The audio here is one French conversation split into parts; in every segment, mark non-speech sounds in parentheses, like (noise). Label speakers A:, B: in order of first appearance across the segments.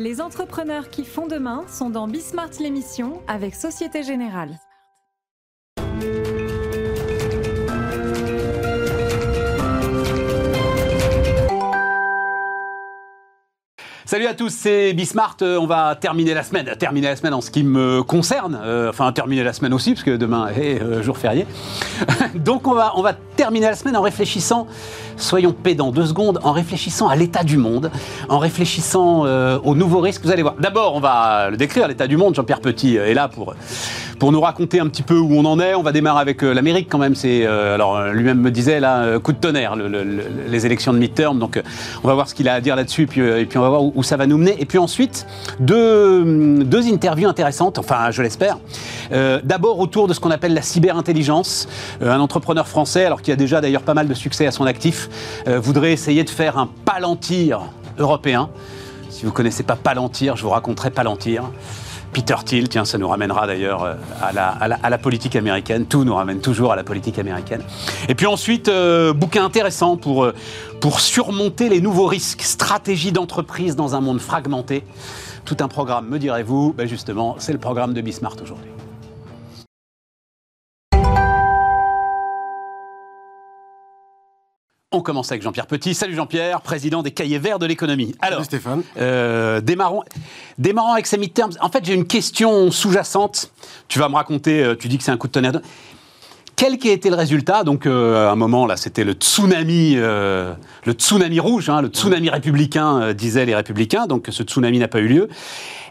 A: Les entrepreneurs qui font demain sont dans Bismart l'émission avec Société Générale.
B: Salut à tous, c'est Bismart. Euh, on va terminer la semaine, terminer la semaine en ce qui me concerne. Euh, enfin, terminer la semaine aussi, parce que demain est euh, jour férié. (laughs) Donc, on va, on va terminer la semaine en réfléchissant, soyons pédants deux secondes, en réfléchissant à l'état du monde, en réfléchissant aux nouveaux risques. Vous allez voir. D'abord, on va le décrire, l'état du monde. Jean-Pierre Petit est là pour, pour nous raconter un petit peu où on en est. On va démarrer avec l'Amérique quand même. C'est alors lui-même me disait là, coup de tonnerre, les élections de midterm. Donc, on va voir ce qu'il a à dire là-dessus, et puis, on va voir où, ça va nous mener. Et puis ensuite, deux, deux interviews intéressantes, enfin je l'espère. Euh, D'abord autour de ce qu'on appelle la cyberintelligence. Euh, un entrepreneur français, alors qui a déjà d'ailleurs pas mal de succès à son actif, euh, voudrait essayer de faire un palantir européen. Si vous ne connaissez pas Palantir, je vous raconterai Palantir. Peter Thiel, tiens, ça nous ramènera d'ailleurs euh, à la, politique américaine. Tout nous ramène toujours à la politique américaine. Et puis ensuite, euh, bouquin intéressant pour, surmonter les nouveaux risques, stratégie d'entreprise dans un monde fragmenté. Tout un programme, me direz-vous. Ben justement, c'est le programme de Bismart aujourd'hui. On commence avec Jean-Pierre Petit. Salut Jean-Pierre, président des Cahiers Verts de l'économie.
C: Alors, Salut Stéphane.
B: Euh, démarrons, démarrons avec ces midterms. En fait, j'ai une question sous-jacente. Tu vas me raconter, euh, tu dis que c'est un coup de tonnerre. Quel qui a été le résultat? Donc, euh, à un moment, là, c'était le tsunami, euh, le tsunami rouge, hein, le tsunami républicain, disaient les républicains. Donc, ce tsunami n'a pas eu lieu.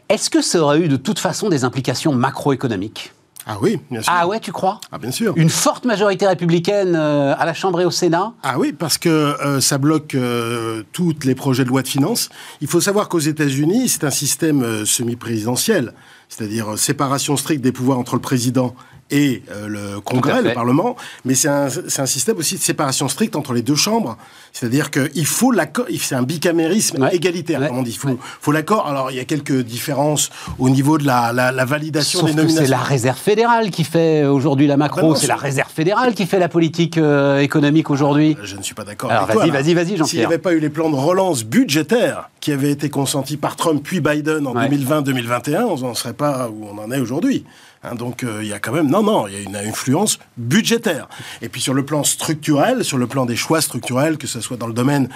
B: Est-ce que ça aurait eu de toute façon des implications macroéconomiques?
C: Ah oui, bien sûr.
B: Ah ouais, tu crois?
C: Ah bien sûr.
B: Une forte majorité républicaine euh, à la Chambre et au Sénat?
C: Ah oui, parce que euh, ça bloque euh, tous les projets de loi de finances. Il faut savoir qu'aux États-Unis, c'est un système semi-présidentiel, c'est-à-dire séparation stricte des pouvoirs entre le président et euh, le Congrès, le Parlement, mais c'est un, un, système aussi de séparation stricte entre les deux chambres. C'est-à-dire qu'il faut l'accord, c'est un bicamérisme
B: Ouais.
C: égalitaire,
B: Ouais.
C: comme on dit. Il faut,
B: Ouais.
C: faut l'accord. Alors, il y a quelques différences au niveau de la, la, la validation
B: Sauf
C: des nominations.
B: c'est la réserve fédérale qui fait aujourd'hui la macro,
C: Ah
B: c'est la réserve fédérale qui fait la politique euh, économique aujourd'hui.
C: Je ne suis pas d'accord
B: Alors
C: avec
B: vas-y, vas-y, vas-y, Jean-Pierre.
C: S'il n'y avait pas eu les plans de relance budgétaires qui avaient été consentis par Trump puis Biden en
B: Ouais.
C: 2020-2021, on n'en serait pas où on en est aujourd'hui. Hein, donc euh, il y a quand même non non il y a une influence budgétaire. Et puis sur le plan structurel sur le plan des choix structurels que ce soit dans le domaine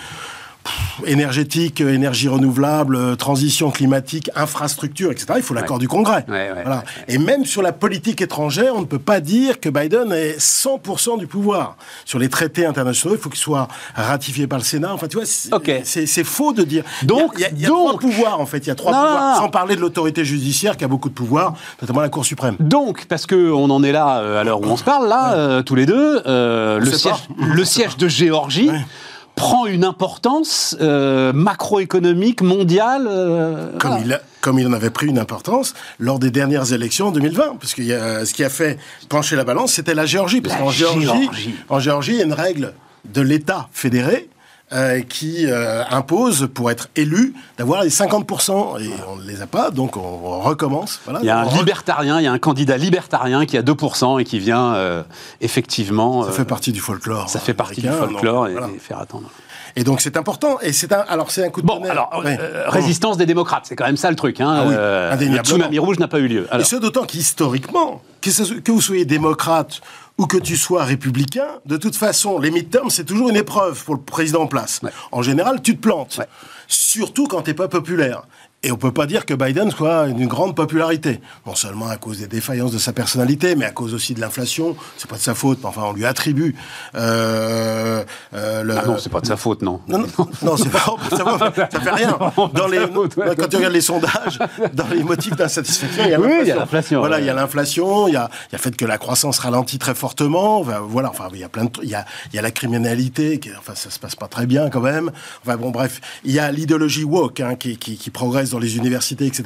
C: énergétique euh, énergie renouvelable euh, transition climatique infrastructure etc il faut l'accord
B: Ouais.
C: du Congrès
B: Ouais, ouais,
C: voilà
B: ouais,
C: et même sur la politique étrangère, on ne peut pas dire que Biden ait 100% du pouvoir. Sur les traités internationaux, il faut qu'ils soient ratifiés par le Sénat. Enfin, tu vois, c'est faux de dire.
B: Donc-
C: il y a, il y a
B: donc-
C: trois pouvoirs, en fait. Il y a trois
B: Non,
C: pouvoirs.
B: non, non.
C: Sans parler de l'autorité judiciaire qui a beaucoup de pouvoirs, notamment la Cour suprême.
B: Donc, parce que on en est là euh, à l'heure où on se parle, là, euh, tous les deux, euh, le, siège,
C: pas.
B: le siège de Géorgie. Prend une importance euh, macroéconomique mondiale. euh,
C: Comme,
B: voilà.
C: il a- comme il en avait pris une importance lors des dernières élections en 2020. Parce que ce qui a fait pencher la balance, c'était la Géorgie. Parce
B: La
C: qu'en Géorgie,
B: Géorgie.
C: en Géorgie, il y a une règle de l'État fédéré euh, qui euh, impose, pour être élu, d'avoir les 50%. Et on ne les a pas, donc on recommence. Voilà.
B: Il y a un libertarien, il y a un candidat libertarien qui a 2% et qui vient euh, effectivement.
C: Ça fait partie du folklore.
B: ça fait partie du folklore
C: donc,
B: et,
C: voilà.
B: et faire attendre.
C: Et donc c'est important. Et c'est un. Alors c'est un coup de
B: Bon,
C: tonnerre.
B: alors,
C: Ouais.
B: euh, résistance des démocrates, c'est quand même ça le truc. Hein.
C: Ah oui,
B: Euh, le tsunami rouge n'a pas eu lieu.
C: Et ce d'autant qu'historiquement, que vous soyez démocrate ou que tu sois républicain, de toute façon, les midterms, c'est toujours une épreuve pour le président en place.
B: Ouais.
C: En général, tu te plantes.
B: Ouais.
C: Surtout quand t'es pas populaire. Et on peut pas dire que Biden soit d'une grande popularité. Non seulement à cause des défaillances de sa personnalité, mais à cause aussi de l'inflation. C'est pas de sa faute, mais enfin, on lui attribue. Euh, euh, le-
B: ah non, c'est pas de sa faute, non.
C: non, non, non, c'est pas, ça, ça fait rien. Dans les,
B: ouais.
C: quand tu regardes les sondages, dans les motifs d'insatisfaction, il y a
B: Oui,
C: l'inflation.
B: il y a l'inflation,
C: Voilà,
B: ouais.
C: il y a l'inflation, il y a, il y a le fait que la croissance ralentit très fortement. Enfin, Voilà, enfin, il y a plein de. Il y a, il y a la criminalité, qui, enfin, ça se passe pas très bien quand même. Enfin, bon, bref, il y a l'idéologie woke hein, qui, qui, qui progresse dans les universités, etc.,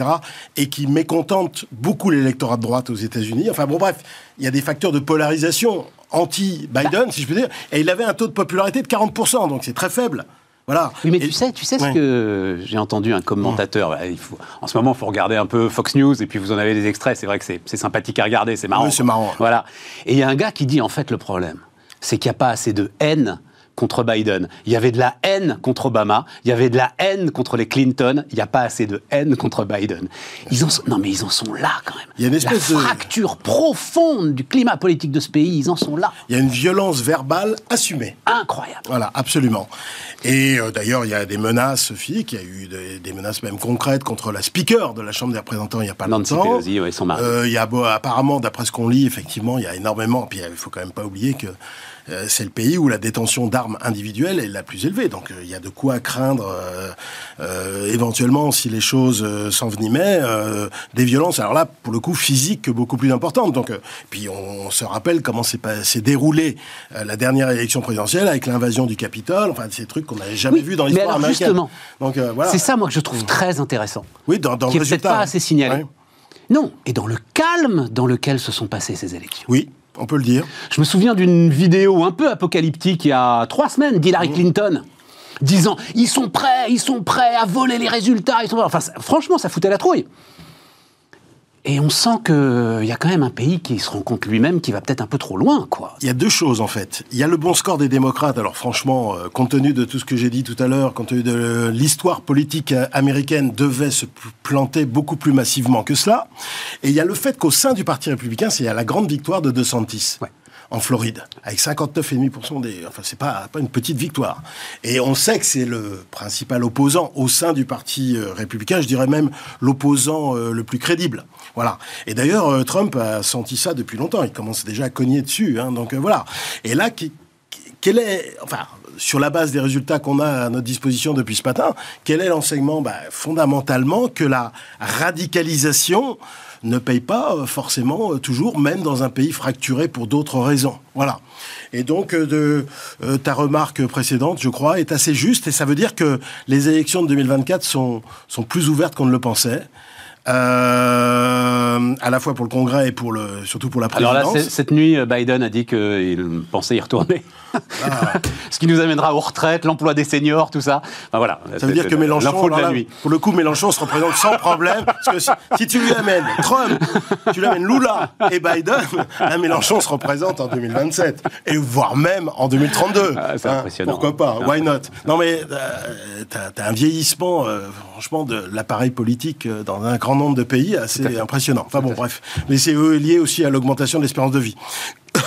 C: et qui mécontente beaucoup l'électorat de droite aux États-Unis. Enfin, bon, bref, il y a des facteurs de polarisation anti-Biden, si je peux dire, et il avait un taux de popularité de 40%, donc c'est très faible. Voilà.
B: Oui, mais
C: Et-
B: tu sais, tu sais ce que j'ai entendu un commentateur. bah, il faut, en ce moment, il faut regarder un peu Fox News et puis vous en avez des extraits. C'est vrai que c'est c'est sympathique à regarder, c'est marrant.
C: Oui, c'est marrant.
B: Voilà. Et il y a un gars qui dit en fait le problème, c'est qu'il n'y a pas assez de haine contre Biden. Il y avait de la haine contre Obama. Il y avait de la haine contre les Clinton. Il n'y a pas assez de haine contre Biden. Ils en sont, non, mais ils en sont là quand même.
C: Il y a une espèce
B: la fracture profonde du climat politique de ce pays. Ils en sont là.
C: Il y a une violence verbale assumée.
B: Incroyable.
C: Voilà, absolument. Et euh, d'ailleurs, il y a des menaces physiques. Il y a eu des, des, menaces même concrètes contre la speaker de la Chambre des représentants il n'y a pas
B: Nancy
C: longtemps.
B: Pelosi, ouais, son mari.
C: Euh, il y a apparemment, d'après ce qu'on lit, effectivement, il y a énormément. Puis il faut quand même pas oublier que euh, c'est le pays où la détention d'armes individuelles est la plus élevée. Donc euh, il y a de quoi craindre euh, euh, éventuellement, si les choses euh, s'envenimaient, euh, des violences. Alors là, pour le coup, physiques beaucoup plus importantes. Donc, euh, puis on, se rappelle comment s'est déroulée euh, la dernière élection présidentielle avec l'invasion du Capitole. Enfin, ces trucs qu'on n'avait jamais
B: Oui,
C: vus dans
B: mais
C: l'histoire
B: alors,
C: américaine.
B: justement,
C: Donc euh, voilà.
B: C'est ça, moi, que je trouve très intéressant.
C: Oui, dans, dans
B: qui
C: le
B: est peut-être
C: résultat.
B: pas assez signalé.
C: Ouais.
B: Non, et dans le calme dans lequel se sont passées ces élections.
C: Oui, on peut le dire.
B: Je me souviens d'une vidéo un peu apocalyptique il y a trois semaines d'Hillary Clinton disant ils sont prêts, ils sont prêts à voler les résultats. Ils sont... Enfin, franchement, ça foutait la trouille. Et on sent qu'il y a quand même un pays qui se rend compte lui-même qui va peut-être un peu trop loin, quoi.
C: Il y a deux choses en fait. Il y a le bon score des démocrates. Alors franchement, euh, compte tenu de tout ce que j'ai dit tout à l'heure, compte tenu de l'histoire politique euh, américaine devait se planter beaucoup plus massivement que cela. Et il y a le fait qu'au sein du Parti républicain, c'est la grande victoire de DeSantis.
B: Ouais.
C: En Floride, avec 59,5% des. Enfin, c'est pas, pas une petite victoire. Et on sait que c'est le principal opposant au sein du Parti euh, républicain, je dirais même l'opposant euh, le plus crédible. Voilà. Et d'ailleurs, euh, Trump a senti ça depuis longtemps. Il commence déjà à cogner dessus. hein. donc voilà. Et là, qui- quel est, enfin, sur la base des résultats qu'on a à notre disposition depuis ce matin, quel est l'enseignement? Bah, Fondamentalement, que la radicalisation ne paye pas euh, forcément euh, toujours, même dans un pays fracturé pour d'autres raisons. Voilà. Et donc, euh, de, ta remarque précédente, je crois, est assez juste, et ça veut dire que les élections de 2024 sont, sont plus ouvertes qu'on ne le pensait. Euh, à la fois pour le Congrès et pour le, surtout pour la
B: Alors
C: présidence.
B: là, c'est- cette nuit, euh, Biden a dit qu'il pensait y retourner.
C: Ah. (laughs)
B: Ce qui nous amènera aux retraites, l'emploi des seniors, tout ça. Enfin, voilà.
C: Ça veut dire que Mélenchon,
B: de
C: alors
B: la
C: là,
B: nuit.
C: pour le coup, Mélenchon se représente sans problème. Parce que si, si tu lui amènes Trump, tu lui amènes Lula et Biden, Mélenchon se représente en 2027. Et voire même en 2032.
B: Ah, c'est impressionnant.
C: Pourquoi pas
B: Non.
C: Why not? Non mais euh, t'as as un vieillissement, euh, franchement, de l'appareil politique dans un grand nombre de pays assez impressionnant. Enfin bon, bref. Mais c'est euh, lié aussi à l'augmentation de l'espérance de vie. (coughs)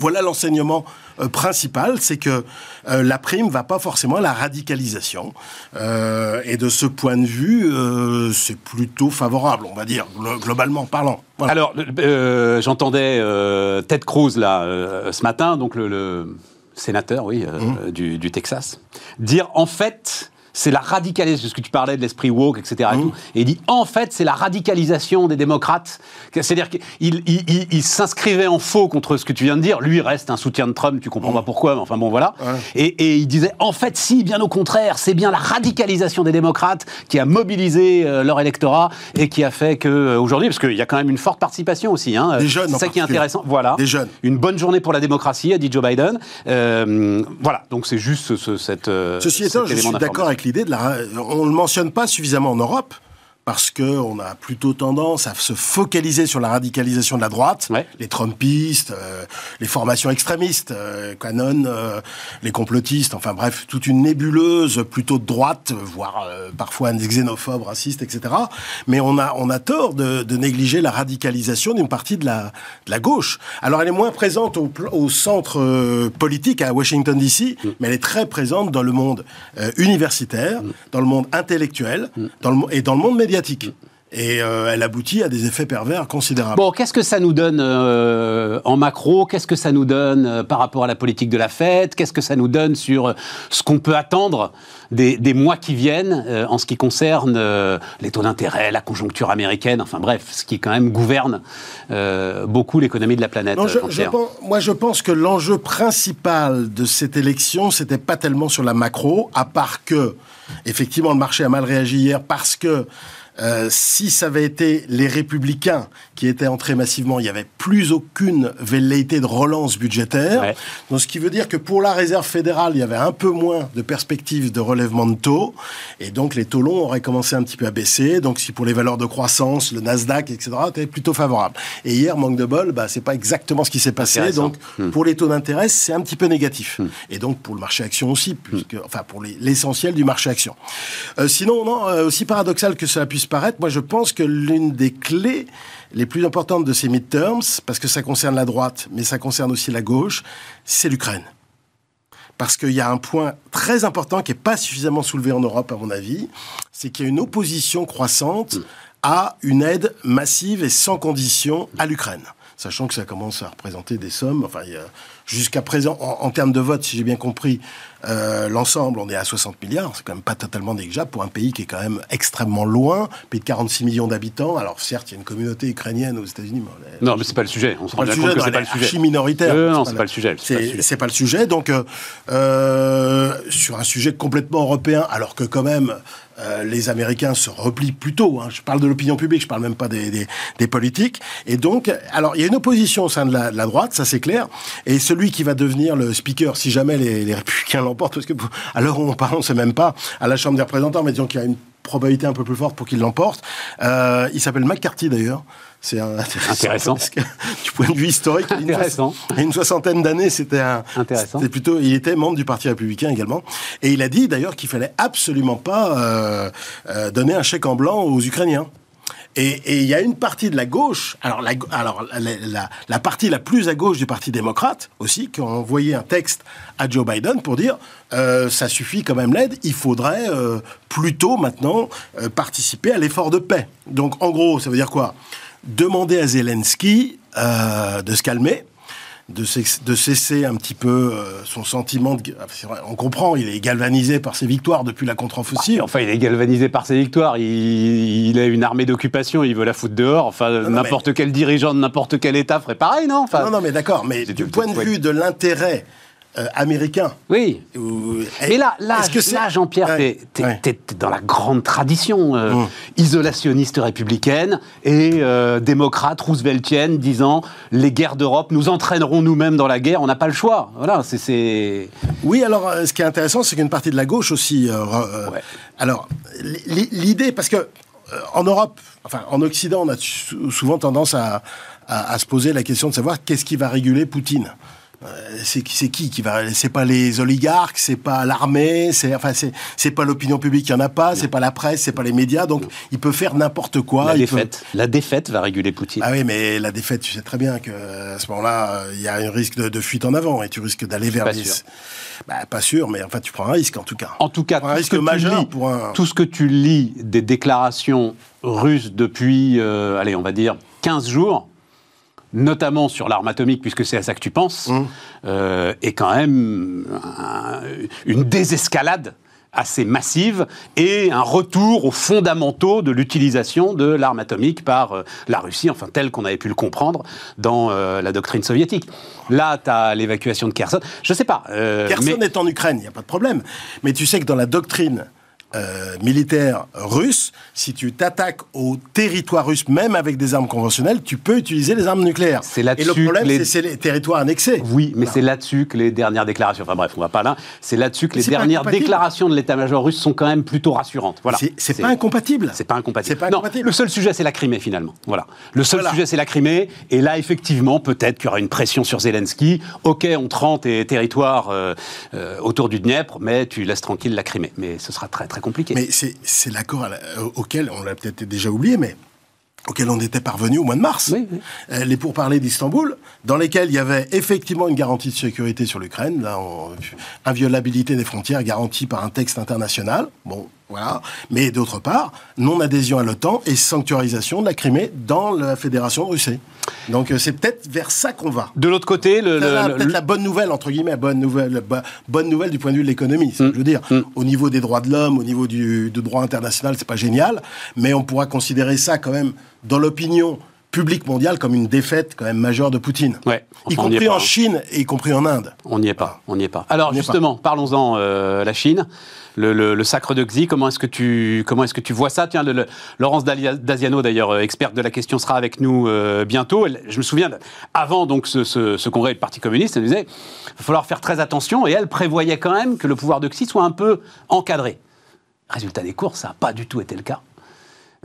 C: Voilà l'enseignement euh, principal, c'est que euh, la prime va pas forcément à la radicalisation. Euh, et de ce point de vue, euh, c'est plutôt favorable, on va dire, glo- globalement parlant. Voilà.
B: Alors, euh, j'entendais euh, Ted Cruz là euh, ce matin, donc le, le sénateur, oui, euh,
C: Mmh.
B: du, du Texas, dire en fait. C'est la radicalisation, parce que tu parlais de l'esprit woke, etc. Et,
C: Mmh.
B: tout. et il dit, en fait, c'est la radicalisation des démocrates. C'est-à-dire qu'il il, il- il s'inscrivait en faux contre ce que tu viens de dire. Lui reste un soutien de Trump, tu comprends pas pourquoi, mais enfin bon, voilà.
C: Mmh. Ouais.
B: Et, et il disait, en fait, si, bien au contraire, c'est bien la radicalisation des démocrates qui a mobilisé euh, leur électorat et qui a fait que euh, aujourd'hui, parce qu'il y a quand même une forte participation aussi, hein,
C: Des jeunes,
B: c'est ça qui est intéressant. Voilà,
C: Des jeunes.
B: Une bonne journée pour la démocratie, a dit Joe Biden. Euh, voilà, donc c'est juste ce, ce- cette. euh,
C: Ceci
B: cet
C: étant, je suis d'accord
B: d'information.
C: L'idée de la. On ne le mentionne pas suffisamment en Europe. Parce qu'on a plutôt tendance à se focaliser sur la radicalisation de la droite,
B: Ouais.
C: les Trumpistes, euh, les formations extrémistes, euh, Canon, euh, les complotistes, enfin bref, toute une nébuleuse plutôt de droite, voire euh, parfois xénophobe, raciste, etc. Mais on a, on a tort de, de négliger la radicalisation d'une partie de la, de la gauche. Alors elle est moins présente au, centre politique à Washington DC, mais elle est très présente dans le monde universitaire, dans le monde intellectuel, dans le, mo- et dans le monde médiatique. Et euh, elle aboutit à des effets pervers considérables.
B: Bon, qu'est-ce que ça nous donne euh, en macro? Qu'est-ce que ça nous donne euh, par rapport à la politique de la fête? Qu'est-ce que ça nous donne sur ce qu'on peut attendre des, des mois qui viennent euh, en ce qui concerne euh, les taux d'intérêt, la conjoncture américaine, enfin bref, ce qui quand même gouverne euh, beaucoup l'économie de la planète.
C: Non, je- je
B: Jean-Pierre.
C: pense- moi, je pense que l'enjeu principal de cette élection, c'était pas tellement sur la macro, à part que, effectivement, le marché a mal réagi hier parce que euh, si ça avait été les républicains qui étaient entrés massivement, il n'y avait plus aucune velléité de relance budgétaire.
B: Ouais.
C: Donc, ce qui veut dire que pour la réserve fédérale, il y avait un peu moins de perspectives de relèvement de taux, et donc les taux longs auraient commencé un petit peu à baisser. Donc si pour les valeurs de croissance, le Nasdaq, etc., était plutôt favorable. Et hier, manque de bol, bah, c'est pas exactement ce qui s'est passé. Donc hmm. pour les taux d'intérêt, c'est un petit peu négatif. Hmm. Et donc pour le marché action aussi, puisque, enfin pour l'essentiel du marché action. Euh, sinon, non, euh, aussi paradoxal que cela puisse moi je pense que l'une des clés les plus importantes de ces midterms, parce que ça concerne la droite, mais ça concerne aussi la gauche, c'est l'Ukraine. Parce qu'il y a un point très important qui n'est pas suffisamment soulevé en Europe, à mon avis, c'est qu'il y a une opposition croissante à une aide massive et sans condition à l'Ukraine. Sachant que ça commence à représenter des sommes, enfin, Jusqu'à présent, en, termes de vote, si j'ai bien compris, euh, l'ensemble, on est à 60 milliards. C'est quand même pas totalement négligeable pour un pays qui est quand même extrêmement loin, pays de 46 millions d'habitants. Alors certes, il y a une communauté ukrainienne aux États-Unis.
B: Mais non, mais c'est pas le sujet. On se rend
C: compte que c'est pas le sujet. minoritaire.
B: Euh, non, c'est pas le sujet.
C: C'est pas, le sujet. Donc, euh, sur un sujet complètement européen, alors que quand même, euh, les Américains se replient plutôt. Hein. Je parle de l'opinion publique, je parle même pas des, des, politiques. Et donc, alors, il y a une opposition au sein de la, droite, ça c'est clair. Et celui qui va devenir le speaker, si jamais les, les républicains l'emportent, parce que à l'heure où on parle, on sait même pas, à la Chambre des représentants, mais disons qu'il y a une probabilité un peu plus forte pour qu'il l'emporte. Euh, il s'appelle McCarthy d'ailleurs.
B: C'est (laughs) intéressant.
C: du point de vue historique,
B: intéressant.
C: Une, une soixantaine d'années, c'était un.
B: Intéressant.
C: plutôt. Il était membre du Parti républicain également, et il a dit d'ailleurs qu'il fallait absolument pas euh, euh, donner un chèque en blanc aux Ukrainiens. Et il y a une partie de la gauche, alors, la, alors la, partie la plus à gauche du Parti démocrate aussi, qui ont envoyé un texte à Joe Biden pour dire euh, ça suffit quand même l'aide, il faudrait euh, plutôt maintenant euh, participer à l'effort de paix. Donc en gros, ça veut dire quoi? Demander à Zelensky de se calmer, de, cesser un petit peu euh, son sentiment de... on comprend, il est galvanisé par ses victoires depuis la contre-offensive.
B: Bah, enfin, il est galvanisé par ses victoires. Il, a une armée d'occupation, il veut la foutre dehors. Enfin, n'importe quel dirigeant de n'importe quel État ferait pareil, non? Enfin,
C: Non, non, mais d'accord. Mais du point de vue de l'intérêt euh, américain.
B: Oui. Mais là, là, là Jean-Pierre, tu es, dans la grande tradition euh, hum. isolationniste républicaine et euh, démocrate rooseveltienne disant les guerres d'Europe nous entraîneront nous-mêmes dans la guerre, on n'a pas le choix. Voilà, c'est.
C: Oui, alors ce qui est intéressant, c'est qu'une partie de la gauche aussi. Alors, l'idée, parce que en Europe, enfin en Occident, on a souvent tendance à, à se poser la question de savoir qu'est-ce qui va réguler Poutine. Euh, c'est qui qui va c'est pas les oligarques c'est pas l'armée c'est enfin c'est pas l'opinion publique il y en a pas c'est pas la presse c'est pas les médias donc il peut faire n'importe quoi
B: la défaite la défaite va réguler Poutine.
C: Ah oui mais la défaite tu sais très bien que à ce moment-là il y a un risque de, fuite en avant et tu risques d'aller vers
B: pas
C: des
B: sûr.
C: Bah, pas sûr mais enfin tu prends un risque en tout cas.
B: En tout cas un risque majeur pour un... tout ce que tu lis des déclarations russes depuis euh, allez on va dire 15 jours notamment sur l'arme atomique, puisque c'est à ça que tu penses, mmh. euh, est quand même une désescalade assez massive et un retour aux fondamentaux de l'utilisation de l'arme atomique par euh, la Russie, enfin tel qu'on avait pu le comprendre dans euh, la doctrine soviétique. Là, tu as l'évacuation de Kherson. Je sais pas.
C: Kherson est en Ukraine, il n'y a pas de problème. Mais tu sais que dans la doctrine euh, militaire russe, si tu t'attaques au territoire russe, même avec des armes conventionnelles, tu peux utiliser les armes nucléaires.
B: Et le
C: problème, c'est les territoires annexés.
B: Oui, mais c'est là-dessus que les dernières déclarations, enfin bref, on va pas là, c'est là-dessus que les dernières déclarations de l'état-major russe sont quand même plutôt rassurantes. Voilà.
C: C'est pas incompatible.
B: C'est pas incompatible. Pas incompatible. le seul sujet, c'est la Crimée finalement. Voilà. Le seul sujet, c'est la Crimée. Et là, effectivement, peut-être qu'il y aura une pression sur Zelensky. Ok, on te rend tes territoires euh, euh, autour du Dniepr, mais tu laisses tranquille la Crimée. Mais ce sera très très compliqué.
C: Mais c'est l'accord auquel, on l'a peut-être déjà oublié, mais auquel on était parvenu au mois de mars. Oui, euh, Les pourparlers d'Istanbul, dans lesquels il y avait effectivement une garantie de sécurité sur l'Ukraine, inviolabilité des frontières garantie par un texte international. Bon, voilà. Mais d'autre part, non-adhésion à l'OTAN et sanctuarisation de la Crimée dans la Fédération de Russie. Donc euh, c'est peut-être vers ça qu'on va.
B: De l'autre côté, le,
C: peut-être la bonne nouvelle entre guillemets, bonne nouvelle, bonne nouvelle du point de vue de l'économie. Mm. Je veux dire, mm. au niveau des droits de l'homme, au niveau du, du droit international, c'est pas génial, mais on pourra considérer ça quand même dans l'opinion public mondial comme une défaite quand même majeure de Poutine.
B: Ouais.
C: y
B: Enfin, est
C: compris
B: pas,
C: en
B: hein.
C: Chine et y compris en Inde.
B: On n'y est pas, on n'y est pas. Alors
C: On est
B: justement, parlons-en euh, la Chine, le, le- le sacre de Xi. Comment est-ce que tu comment est-ce que tu vois ça? Tiens, le- Laurence Daziano, d'ailleurs euh, experte de la question, sera avec nous euh, bientôt. Elle- je me souviens avant donc ce, ce- ce congrès du Parti communiste, elle disait il va falloir faire très attention et elle prévoyait quand même que le pouvoir de Xi soit un peu encadré. Résultat des courses, ça n'a pas du tout été le cas.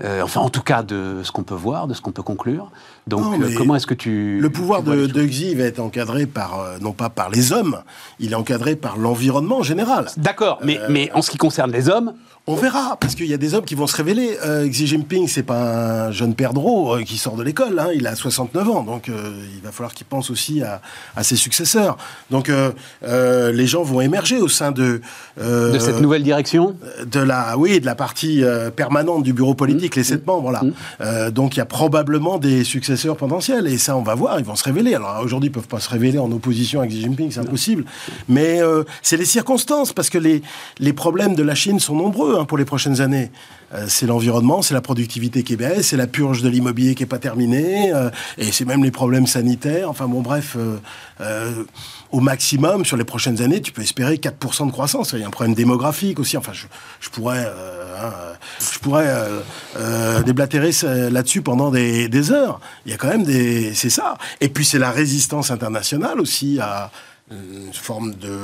B: Euh, enfin, en tout cas, de ce qu'on peut voir, de ce qu'on peut conclure. Donc,
C: Non,
B: euh, comment est-ce que tu.
C: Le pouvoir
B: tu
C: de, de Xi va être encadré par, euh, non pas par les hommes, il est encadré par l'environnement en général.
B: D'accord, mais, mais en ce qui concerne les hommes,
C: On verra, parce qu'il y a des hommes qui vont se révéler. Euh, Xi Jinping, c'est pas un jeune perdreau euh, qui sort de l'école, hein, il a 69 ans, donc euh, il va falloir qu'il pense aussi à, à ses successeurs. Donc euh, euh, les gens vont émerger au sein de... euh,
B: de cette nouvelle direction?
C: de la, oui, de la partie euh, permanente du bureau politique, les sept membres, là. Euh, donc il y a probablement des successeurs potentiels, et ça on va voir, ils vont se révéler. Alors aujourd'hui, ils peuvent pas se révéler en opposition avec Xi Jinping, c'est impossible. Mais euh, c'est les circonstances, parce que les, les problèmes de la Chine sont nombreux hein, pour les prochaines années. Euh, c'est l'environnement, c'est la productivité qui baisse, c'est la purge de l'immobilier qui est pas terminée, euh, et c'est même les problèmes sanitaires. Enfin bon, bref, euh, au maximum, sur les prochaines années, tu peux espérer 4% de croissance. Il y a un problème démographique aussi. Enfin, je, pourrais, hein, je pourrais déblatérer là-dessus pendant des heures. Il y a quand même des... C'est ça. Et puis c'est la résistance internationale aussi à une forme de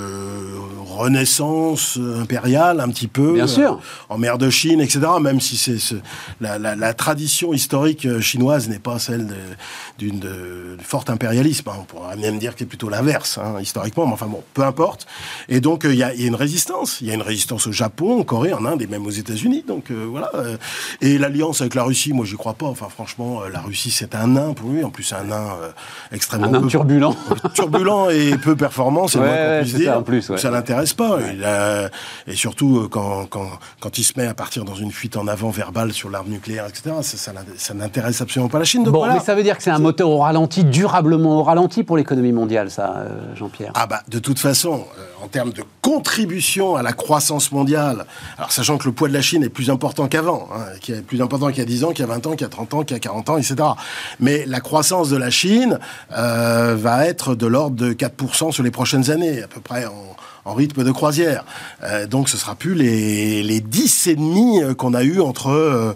C: renaissance impériale un petit peu
B: Bien sûr.
C: en mer de Chine, etc. Même si c'est ce- la, la- la tradition historique euh, chinoise n'est pas celle d'une de- de fort impérialisme. hein. On pourrait même dire que c'est plutôt l'inverse, hein, historiquement. Mais enfin bon, peu importe. Et donc euh, il y, a, il y a une résistance. Il y a une résistance au Japon, en Corée, en Inde et même aux États-Unis. Donc euh, voilà. euh. Et l'alliance avec la Russie, moi j'y crois pas. Enfin franchement, euh, la Russie c'est un nain pour lui. En plus c'est un nain euh, extrêmement
B: Un nain
C: peu-
B: turbulent.
C: turbulent et peu (laughs) performant, c'est le
B: Ouais,
C: moins qu'on puisse
B: c'est ça,
C: dire.
B: en plus, ouais.
C: Ça l'intéresse pas. Il a- et surtout, euh, quand, quand, quand il se met à partir dans une fuite en avant verbale sur l'arme nucléaire, etc., ça, n'intéresse absolument pas la Chine. Donc
B: Bon,
C: voilà.
B: mais ça veut dire que c'est un moteur au ralenti, durablement au ralenti pour l'économie mondiale, ça, euh, Jean-Pierre.
C: Ah bah, de toute façon, euh, en termes de contribution à la croissance mondiale, alors sachant que le poids de la Chine est plus important qu'avant, hein, qui est plus important qu'il y a 10 ans, qu'il y a 20 ans, qu'il y a 30 ans, qu'il y a 40 ans, etc. Mais la croissance de la Chine euh, va être de l'ordre de 4% sur les prochaines années, à peu près en, rythme de croisière. Euh, donc ce sera plus les, les 10,5 euh, qu'on a eu entre... euh,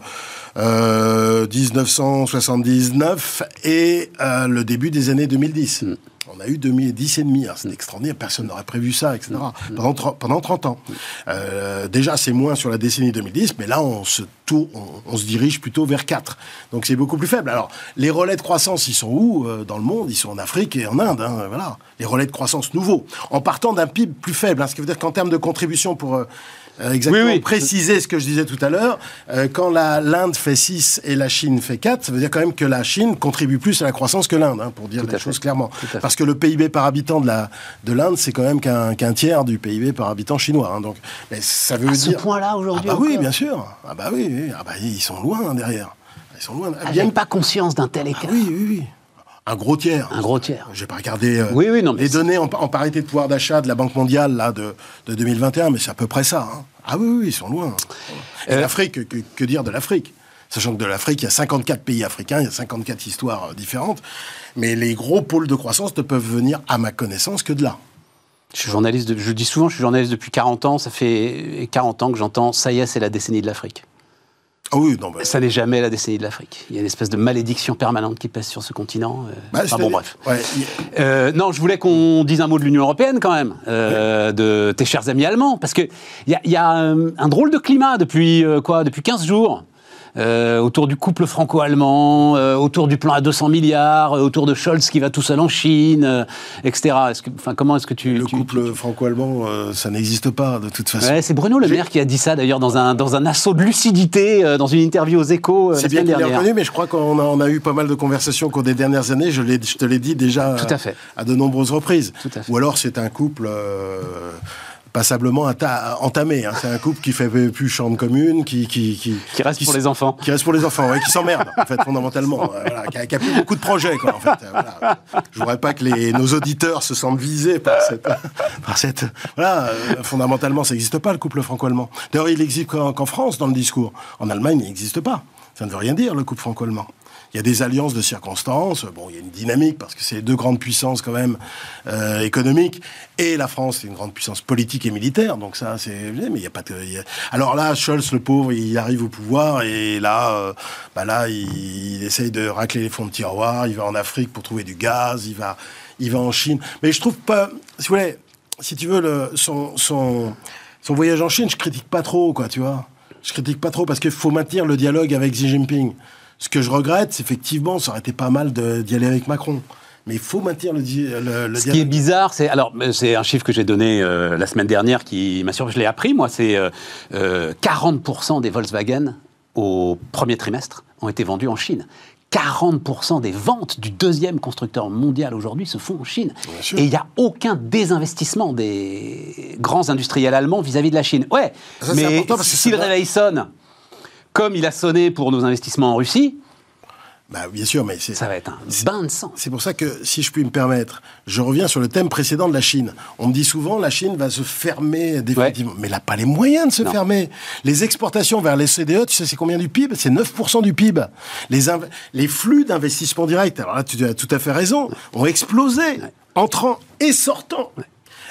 C: euh, 1979 et le début des années 2010. On a eu 2010 et demi. Alors, C'est extraordinaire, personne n'aurait prévu ça, etc. Pendant, pendant 30 ans. Euh, déjà, c'est moins sur la décennie 2010, mais là, on se, on se dirige plutôt vers 4. Donc, c'est beaucoup plus faible. Alors, les relais de croissance, ils sont où euh, dans le monde? Ils sont en Afrique et en Inde. hein, voilà. Les relais de croissance nouveaux. En partant d'un PIB plus faible. hein, ce qui veut dire qu'en termes de contribution pour... euh, euh, exactement
B: Oui, oui.
C: préciser ce que je disais tout à l'heure. Euh, quand la- l'Inde fait 6 et la Chine fait 4, ça veut dire quand même que la Chine contribue plus à la croissance que l'Inde, hein, pour dire
B: Tout
C: les
B: fait.
C: choses clairement. Parce que le PIB par habitant de la de l'Inde, c'est quand même qu'un qu'un tiers du PIB par habitant chinois. hein. donc, mais ça veut
B: À ce
C: dire.
B: point-là,
C: ah
B: aujourd'hui
C: bah oui, bien sûr. Ah bah oui, oui. Ah bah, ils sont loin hein, derrière. Ils sont loin.
B: Ah,
C: Bien-
B: pas conscience d'un tel
C: Ah
B: écart.
C: oui, oui, oui. Un gros tiers.
B: Un gros tiers.
C: J'ai pas regardé euh,
B: Oui, oui, non, mais
C: les données en, en parité de pouvoir d'achat de la Banque mondiale là, de, de 2021, mais c'est à peu près ça. hein. Ah oui, oui, ils sont loin. Et
B: Euh,
C: l'Afrique, que, que dire de l'Afrique? Sachant que de l'Afrique, il y a 54 pays africains, il y a 54 histoires euh, différentes, mais les gros pôles de croissance ne peuvent venir, à ma connaissance, que de là.
B: Je suis journaliste, de- je dis souvent, je suis journaliste depuis 40 ans. Ça fait 40 ans que j'entends, ça y est, c'est la décennie de l'Afrique.
C: Ah oui, non, bah,
B: Ça n'est jamais la décennie de l'Afrique. Il y a une espèce de malédiction permanente qui pèse sur ce continent. euh.
C: bah,
B: Enfin bon, bref.
C: ouais,
B: Euh, non, je voulais qu'on dise un mot de l'Union européenne quand même, euh, de tes chers amis allemands, parce qu'il y a, y a un, un drôle de climat depuis quoi Depuis 15 jours. Euh, autour du couple franco-allemand, euh, autour du plan à 200 milliards, euh, autour de Scholz qui va tout seul en Chine, etc. Est-ce que, enfin, comment est-ce que tu...
C: le
B: tu-
C: couple franco-allemand, ça n'existe pas de toute façon.
B: Ouais, c'est Bruno Le Maire qui a dit ça d'ailleurs dans un, dans un assaut de lucidité, dans une interview aux échos
C: C'est
B: la
C: bien
B: semaine
C: est
B: dernière.
C: reconnu, mais je crois qu'on a, on a eu pas mal de conversations au cours des dernières années. Je, te l'ai dit déjà
B: Tout à fait.
C: à de nombreuses reprises.
B: Tout à fait.
C: Ou alors c'est un couple passablement enta- entamé. hein. C'est un couple qui fait plus chambre commune, qui qui qui,
B: Qui reste pour les enfants.
C: qui reste pour les enfants, ouais, qui s'emmerde en fait fondamentalement, euh, voilà, qui, a, qui a plus beaucoup de projets quoi. En fait, euh, voilà. Je voudrais pas que les, nos auditeurs se sentent visés par cette, par cette, voilà. euh, fondamentalement, ça n'existe pas le couple franco-allemand. D'ailleurs, il existe qu'en qu'en France dans le discours. En Allemagne, il n'existe pas. Ça ne veut rien dire le couple franco-allemand. Il y a des alliances de circonstances. Bon, il y a une dynamique parce que c'est deux grandes puissances quand même euh, économiques. Et la France, c'est une grande puissance politique et militaire. Donc ça, c'est mais il y a pas de. Alors là, Scholz, le pauvre, il arrive au pouvoir et là, euh, bah là, il, essaye de racler les fonds de tiroir. Il va en Afrique pour trouver du gaz. Il va, il va en Chine. Mais je trouve pas. Si vous voulez, si tu veux, son, son, son voyage en Chine, je critique pas trop, quoi, tu vois. Je critique pas trop parce qu'il faut maintenir le dialogue avec Xi Jinping. Ce que je regrette, c'est effectivement, ça aurait été pas mal d'y aller avec Macron. Mais il faut maintenir le, le, le
B: Ce qui est bizarre, c'est alors c'est un chiffre que j'ai donné euh, la semaine dernière qui m'a Je l'ai appris moi. C'est euh, euh, 40% des Volkswagen au premier trimestre ont été vendus en Chine. 40% des ventes du deuxième constructeur mondial aujourd'hui se font en Chine. Et il n'y a aucun désinvestissement des grands industriels allemands vis-à-vis -vis de la Chine. Ouais, ça, mais si le réveil sonne, comme il a sonné pour nos investissements en Russie,
C: bah, bien sûr, mais
B: ça va être un bain de sang.
C: C'est pour ça que, si je puis me permettre, je reviens sur le thème précédent de la Chine. On me dit souvent la Chine va se fermer définitivement, ouais. mais elle n'a pas les moyens de se non. fermer. Les exportations vers les CDE, tu sais, c'est combien du PIB C'est 9% du PIB. Les, les flux d'investissement direct, alors là, tu as tout à fait raison, ont explosé, entrant et sortant. Ouais.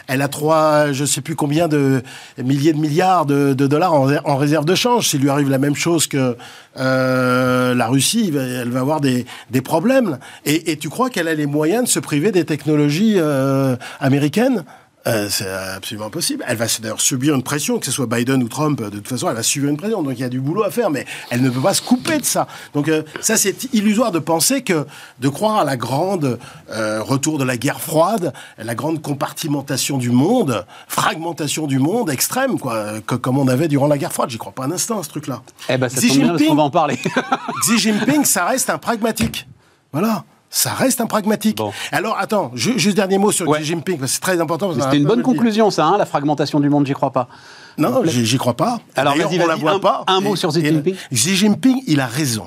C: Elle a trois, je sais plus combien de milliers de milliards de, dollars en, réserve de change. S'il lui arrive la même chose que euh, la Russie, elle va avoir des, problèmes. Et, et tu crois qu'elle a les moyens de se priver des technologies euh, américaines? Euh, c'est absolument impossible. Elle va d'ailleurs subir une pression, que ce soit Biden ou Trump, de toute façon, elle va subir une pression. Donc il y a du boulot à faire, mais elle ne peut pas se couper de ça. Donc euh, ça, c'est illusoire de penser que, de croire à la grande euh, retour de la guerre froide, la grande compartimentation du monde, fragmentation du monde extrême, quoi, que, comme on avait durant la guerre froide. J'y crois pas un instant, ce truc-là.
B: Eh ben, ça Xi tombe bien, Jinping, on va en parler. (laughs)
C: Xi Jinping, ça reste un pragmatique. Voilà ça reste un pragmatique. Bon. Alors, attends, ju juste dernier mot sur ouais. Xi Jinping, parce que c'est très important.
B: C'était une bonne conclusion, ça, hein, la fragmentation du monde, j'y crois pas.
C: Non, j'y crois pas.
B: Alors, vas-y, la voit
C: un,
B: pas. Un mot sur Xi Jinping.
C: Xi Jinping, il a raison.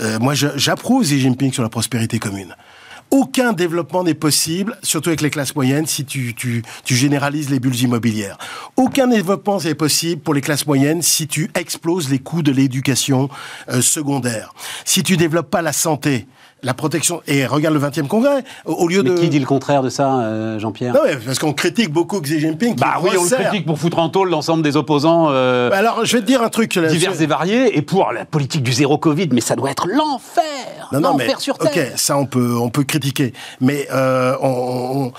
C: Euh, moi, j'approuve Xi Jinping sur la prospérité commune. Aucun développement n'est possible, surtout avec les classes moyennes, si tu, tu, tu généralises les bulles immobilières. Aucun développement n'est possible pour les classes moyennes si tu exploses les coûts de l'éducation euh, secondaire. Si tu développes pas la santé, la protection. Et regarde le 20e congrès, au lieu
B: mais
C: de.
B: Qui dit le contraire de ça, euh, Jean-Pierre?
C: Non, mais parce qu'on critique beaucoup Xi Jinping.
B: Bah oui, on le critique pour foutre en tôle l'ensemble des opposants. Euh,
C: bah alors, je vais te dire un truc. Là,
B: divers et variés, et pour la politique du zéro Covid, mais ça doit être l'enfer
C: Non, non,
B: L'enfer
C: mais.
B: sur Terre
C: Ok, ça, on peut, on peut critiquer. Mais euh, on, on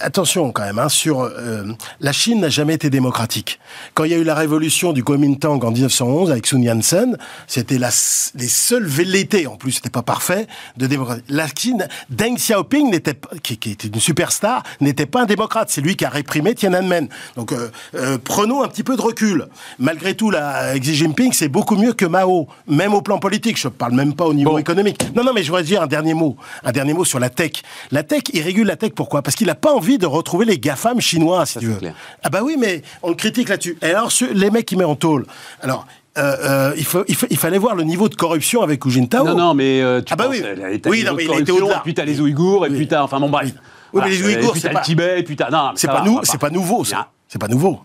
C: Attention quand même, hein, sur euh, la Chine n'a jamais été démocratique. Quand il y a eu la révolution du Kuomintang en 1911 avec Sun Yat-sen, c'était les seuls velléités, en plus c'était pas parfait, de démocratie. La Chine, Deng Xiaoping n'était qui, qui était une superstar, n'était pas un démocrate. C'est lui qui a réprimé Tiananmen. Donc euh, euh, prenons un petit peu de recul. Malgré tout, la Xi Jinping c'est beaucoup mieux que Mao, même au plan politique. Je parle même pas au niveau bon. économique. Non, non, mais je voudrais dire un dernier mot, un dernier mot sur la tech. La tech, il régule la tech pourquoi? Parce qu'il a pas envie de retrouver les GAFAM chinois, si
B: Ça,
C: tu veux.
B: Clair.
C: Ah bah oui, mais on le critique là-dessus. Et alors, les mecs qui mettent en tôle, alors... Euh, euh, il, faut, il, faut, il, fallait voir le niveau de corruption avec Hu Jintao.
B: Non, non, mais euh, tu
C: ah bah
B: penses,
C: oui, oui non, mais il était au-delà.
B: Puis t'as les Ouïghours, et puis t'as, enfin bon bref.
C: Oui, voilà. mais les Ouïghours,
B: c'est
C: pas
B: le Tibet, et puis t'as, non,
C: c'est pas, c'est pas nouveau, ça. C'est pas nouveau.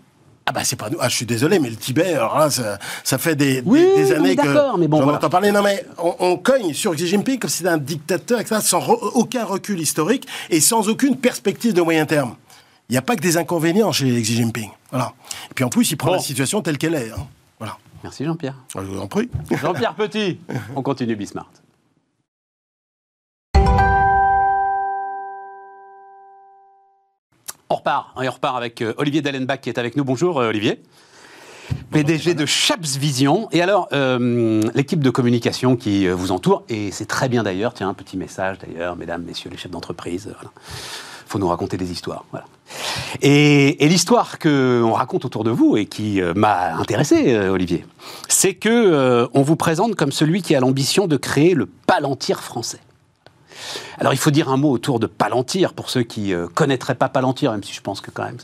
C: Ah bah c'est pas nous. Ah je suis désolé, mais le Tibet, alors là, ça, ça fait des,
B: oui,
C: des, des années
B: que
C: mais
B: bon,
C: j'en
B: voilà.
C: entends parler. Non mais on, on, cogne sur Xi Jinping comme si c'était un dictateur, etc., sans re, aucun recul historique et sans aucune perspective de moyen terme. Il n'y a pas que des inconvénients chez Xi Jinping. Voilà. Et puis en plus, il prend bon. la situation telle qu'elle est. Hein. Voilà.
B: Merci Jean-Pierre.
C: Je vous en prie.
B: Jean-Pierre Petit, (laughs) on continue Bismart. On repart, on repart avec euh, Olivier Dellenbach qui est avec nous. Bonjour euh, Olivier. PDG de Chaps Vision. Et alors, euh, l'équipe de communication qui vous entoure, et c'est très bien d'ailleurs, tiens, un petit message d'ailleurs, mesdames, messieurs les chefs d'entreprise, voilà. faut nous raconter des histoires. Voilà. Et, et l'histoire qu'on raconte autour de vous et qui euh, m'a intéressé, euh, Olivier, c'est que on vous présente comme celui qui a l'ambition de créer le Palantir français. Alors il faut dire un mot autour de Palantir pour ceux qui euh, connaîtraient pas Palantir, même si je pense que quand même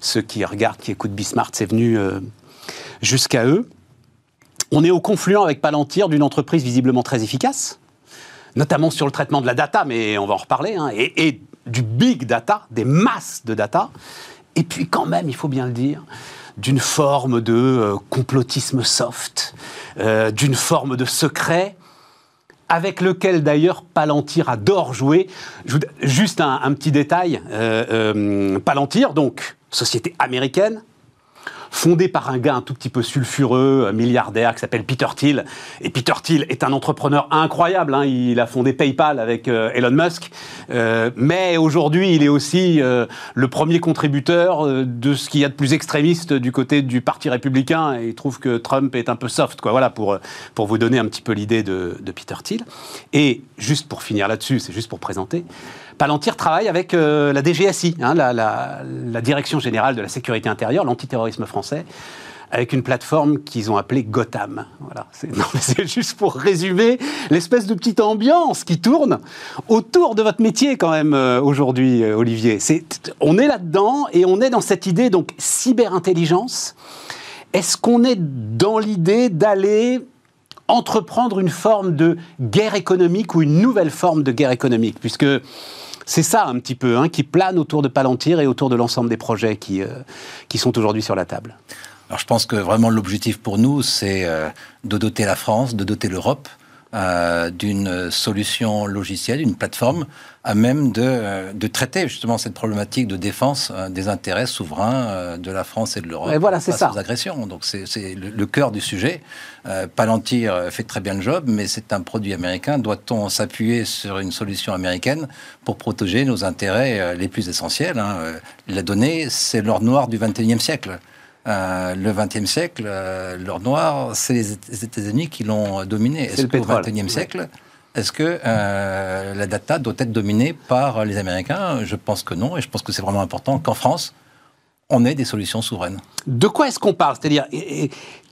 B: ceux qui regardent, qui écoutent Bismart, c'est venu euh, jusqu'à eux. On est au confluent avec Palantir d'une entreprise visiblement très efficace, notamment sur le traitement de la data, mais on va en reparler, hein, et, du big data, des masses de data, et puis quand même, il faut bien le dire, d'une forme de euh, complotisme soft, d'une forme de secret avec lequel d'ailleurs Palantir adore jouer. Juste un, petit détail, Palantir, donc société américaine, fondé par un gars un tout petit peu sulfureux, un milliardaire qui s'appelle Peter Thiel. Et Peter Thiel est un entrepreneur incroyable. Hein. Il a fondé PayPal avec euh, Elon Musk. Euh, mais aujourd'hui, il est aussi euh, le premier contributeur de ce qu'il y a de plus extrémiste du côté du Parti républicain. Et il trouve que Trump est un peu soft. Quoi. Voilà, pour, pour vous donner un petit peu l'idée de, de Peter Thiel. Et juste pour finir là-dessus, c'est juste pour présenter. Palantir travaille avec euh, la DGSI, hein, la, Direction Générale de la Sécurité Intérieure, l'antiterrorisme français, avec une plateforme qu'ils ont appelée Gotham. Voilà, (laughs) c'est juste pour résumer l'espèce de petite ambiance qui tourne autour de votre métier quand même euh, aujourd'hui, euh, Olivier. on est là-dedans et on est dans cette idée donc cyberintelligence. Est-ce qu'on est dans l'idée d'aller entreprendre une forme de guerre économique ou une nouvelle forme de guerre économique? Puisque c'est ça un petit peu hein, qui plane autour de Palantir et autour de l'ensemble des projets qui, euh, sont aujourd'hui sur la table.
D: Alors je pense que vraiment l'objectif pour nous, c'est euh, de doter la France, de doter l'Europe euh, d'une solution logicielle, une plateforme à même de, euh, de, traiter justement cette problématique de défense euh, des intérêts souverains de la France et de l'Europe
B: voilà, face ça.
D: aux agressions. Donc c'est le, cœur du sujet. Palantir fait très bien le job, mais c'est un produit américain. Doit-on s'appuyer sur une solution américaine pour protéger nos intérêts les plus essentiels hein La donnée, c'est l'or noir du 21e siècle. Euh, le XXe siècle, euh, l'or noir, c'est les États-Unis qui l'ont dominé. Est-ce qu'au XXIe siècle, est-ce que euh, la data doit être dominée par les Américains? Je pense que non, et je pense que c'est vraiment important qu'en France, on ait des solutions souveraines.
B: De quoi est-ce qu'on parle? C'est-à-dire,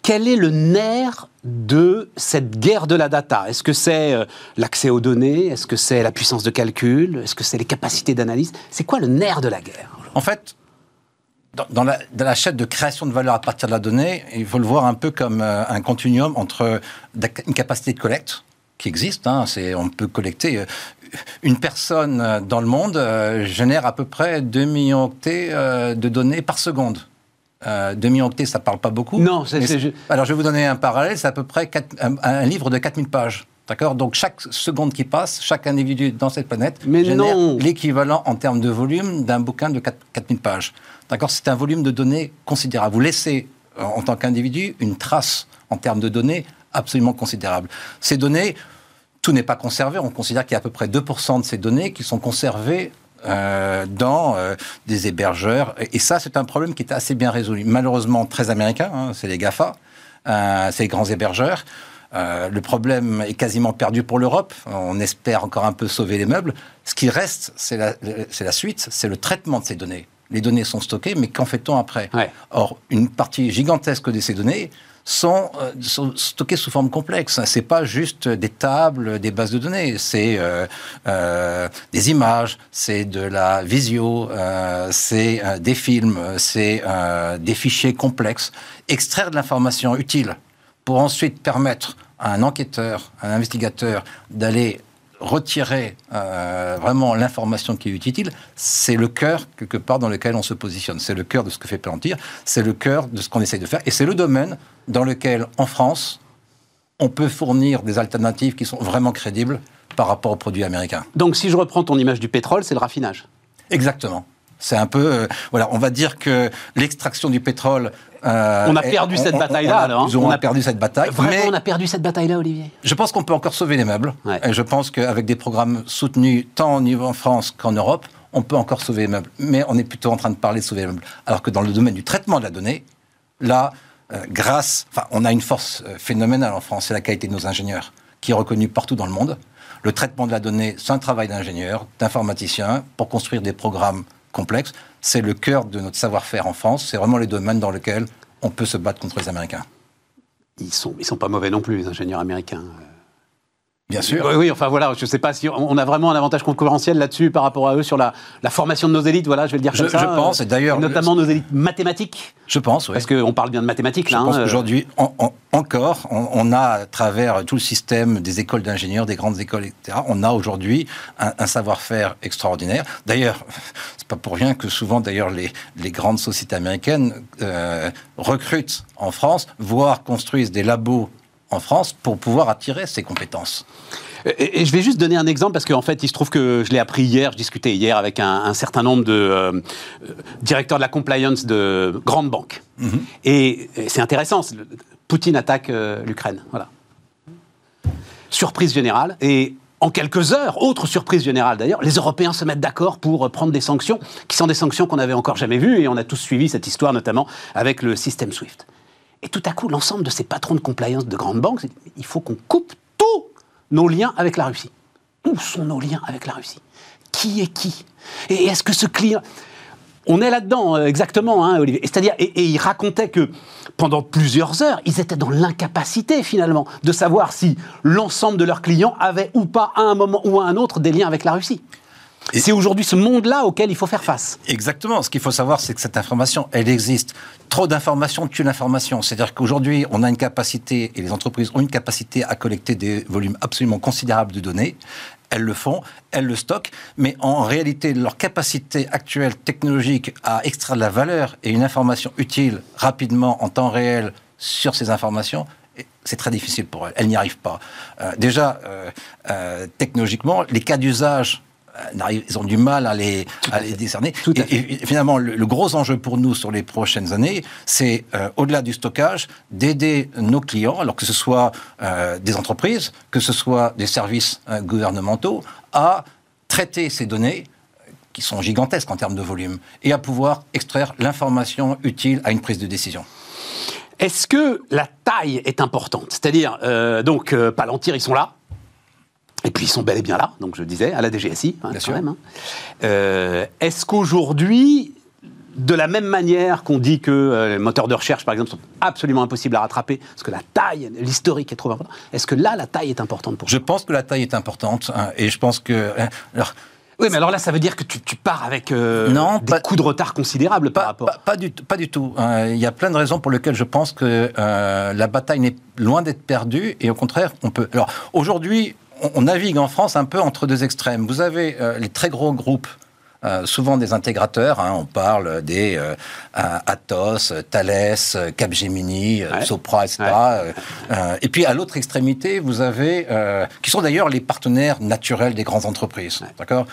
B: quel est le nerf de cette guerre de la data? Est-ce que c'est l'accès aux données? Est-ce que c'est la puissance de calcul? Est-ce que c'est les capacités d'analyse? C'est quoi le nerf de la guerre?
D: En fait, dans, la, chaîne de création de valeur à partir de la donnée, il faut le voir un peu comme euh, un continuum entre une capacité de collecte qui existe. Hein, c'est, on peut collecter. Euh, une personne euh, dans le monde génère à peu près 2 millions octets de données par seconde. 2 millions octets, ça ne parle pas beaucoup.
B: Non, c'est, c'est,
D: Alors, je vais vous donner un parallèle. C'est à peu près un, livre de 4000 pages. D'accord? Donc, chaque seconde qui passe, chaque individu dans cette planète génère l'équivalent en termes de volume d'un bouquin de 4000 pages. D'accord? C'est un volume de données considérable. Vous laissez, euh, en tant qu'individu, une trace en termes de données absolument considérable. Ces données, tout n'est pas conservé. On considère qu'il y a à peu près 2% de ces données qui sont conservées euh, dans euh, des hébergeurs. Et ça, c'est un problème qui est assez bien résolu. Malheureusement, très américain, hein, c'est les GAFA, c'est les grands hébergeurs. le problème est quasiment perdu pour l'Europe. On espère encore un peu sauver les meubles. Ce qui reste, c'est la, la, suite, c'est le traitement de ces données les données sont stockées, mais qu'en fait-on après? Or, une partie gigantesque de ces données sont, euh, stockées sous forme complexe. C'est pas juste des tables, des bases de données. C'est euh, euh, des images, c'est de la visio, c'est des films, c'est des fichiers complexes. Extraire de l'information utile pour ensuite permettre à un enquêteur, à un investigateur d'aller retirer euh, vraiment l'information qui est utile, c'est le cœur, quelque part, dans lequel on se positionne. C'est le cœur de ce que fait Palantir, c'est le cœur de ce qu'on essaye de faire, et c'est le domaine dans lequel, en France, on peut fournir des alternatives qui sont vraiment crédibles par rapport aux produits américains.
B: Donc, si je reprends ton image du pétrole, c'est le raffinage
D: Exactement. C'est un peu, euh, voilà, on va dire que l'extraction du pétrole.
B: Euh, on a perdu cette bataille-là, alors.
D: Hein. On a perdu cette bataille.
B: Vraiment, on a perdu cette bataille-là, Olivier.
D: Je pense qu'on peut encore sauver les meubles. Et je pense qu'avec des programmes soutenus tant au niveau en France qu'en Europe, on peut encore sauver les meubles. Mais on est plutôt en train de parler de sauver les meubles. Alors que dans le domaine du traitement de la donnée, là, euh, grâce, enfin, on a une force phénoménale en France, c'est la qualité de nos ingénieurs, qui est reconnue partout dans le monde. Le traitement de la donnée, c'est un travail d'ingénieur, d'informaticien, pour construire des programmes complexe. C'est le cœur de notre savoir-faire en France. C'est vraiment les domaines dans lesquels on peut se battre contre les Américains.
B: Ils sont, ils sont pas mauvais non plus, les ingénieurs américains.
D: Bien sûr.
B: Oui, enfin voilà, je ne sais pas si on a vraiment un avantage concurrentiel là-dessus par rapport à eux sur la, la, formation de nos élites, voilà, je vais le dire comme ça.
D: Je pense, et d'ailleurs.
B: Notamment nos élites mathématiques.
D: Je pense, oui.
B: Parce qu'on parle bien de mathématiques là.
D: Je pense hein, qu'aujourd'hui, encore, on, a à travers tout le système des écoles d'ingénieurs, des grandes écoles, etc., on a aujourd'hui un, savoir-faire extraordinaire. D'ailleurs, (laughs) c'est pas pour rien que souvent, d'ailleurs, les, les grandes sociétés américaines euh, recrutent en France, voire construisent des labos en France pour pouvoir attirer ces compétences.
B: Et, je vais juste donner un exemple parce qu'en fait, il se trouve que je l'ai appris hier, je discutais hier avec un, certain nombre de euh, directeurs de la compliance de grandes banques. Mhm. Et, c'est intéressant, Poutine attaque euh, l'Ukraine. Voilà. Surprise générale. Et en quelques heures, autre surprise générale d'ailleurs, les Européens se mettent d'accord pour prendre des sanctions, qui sont des sanctions qu'on n'avait encore jamais vues, et on a tous suivi cette histoire notamment avec le système SWIFT. Et tout à coup, l'ensemble de ces patrons de compliance de grandes banques, il faut qu'on coupe tous nos liens avec la Russie. Où sont nos liens avec la Russie? Qui est qui? Et est-ce que ce client... On est là-dedans, euh, exactement, hein, Olivier. C'est-à-dire, et, il racontait que pendant plusieurs heures, ils étaient dans l'incapacité, finalement, de savoir si l'ensemble de leurs clients avaient ou pas, à un moment ou à un autre, des liens avec la Russie. Et c'est aujourd'hui ce monde-là auquel il faut faire face.
D: Exactement. Ce qu'il faut savoir, c'est que cette information, elle existe. Trop d'informations tue l'information. C'est-à-dire qu'aujourd'hui, on a une capacité, et les entreprises ont une capacité à collecter des volumes absolument considérables de données. Elles le font, elles le stockent, mais en réalité, leur capacité actuelle technologique à extraire de la valeur et une information utile rapidement, en temps réel, sur ces informations, c'est très difficile pour elles. Elles n'y arrivent pas. Euh, déjà, euh, euh, technologiquement, les cas d'usage ils ont du mal à les, à les décerner. et, finalement, le, gros enjeu pour nous sur les prochaines années, c'est euh, au-delà du stockage, d'aider nos clients, alors que ce soit euh, des entreprises, que ce soit des services euh, gouvernementaux, à traiter ces données qui sont gigantesques en termes de volume, et à pouvoir extraire l'information utile à une prise de décision.
B: Est-ce que la taille est importante? C'est-à-dire, donc, Palantir, ils sont là, et puis ils sont bel et bien là, donc je disais, à la DGSI, hein, quand même. Hein. Euh, est-ce qu'aujourd'hui, de la même manière qu'on dit que euh, les moteurs de recherche, par exemple, sont absolument impossibles à rattraper, parce que la taille, l'historique est trop important, est-ce que là, la taille est importante pour
D: Je pense que la taille est importante, hein, et je pense que...
B: Alors, oui, mais alors là, ça veut dire que tu, pars avec euh, non, des coups de retard considérables par rapport.
D: Pas, pas, du, pas du tout. il y a plein de raisons pour lesquelles je pense que la bataille n'est loin d'être perdue, et au contraire, on peut. Alors aujourd'hui, on, navigue en France un peu entre deux extrêmes. Vous avez euh, les très gros groupes euh, souvent des intégrateurs. Hein. on parle des euh, Atos, Thales, Capgemini, Sopra, etc. et puis à l'autre extrémité, vous avez, qui sont d'ailleurs les partenaires naturels des grandes entreprises, d'accord?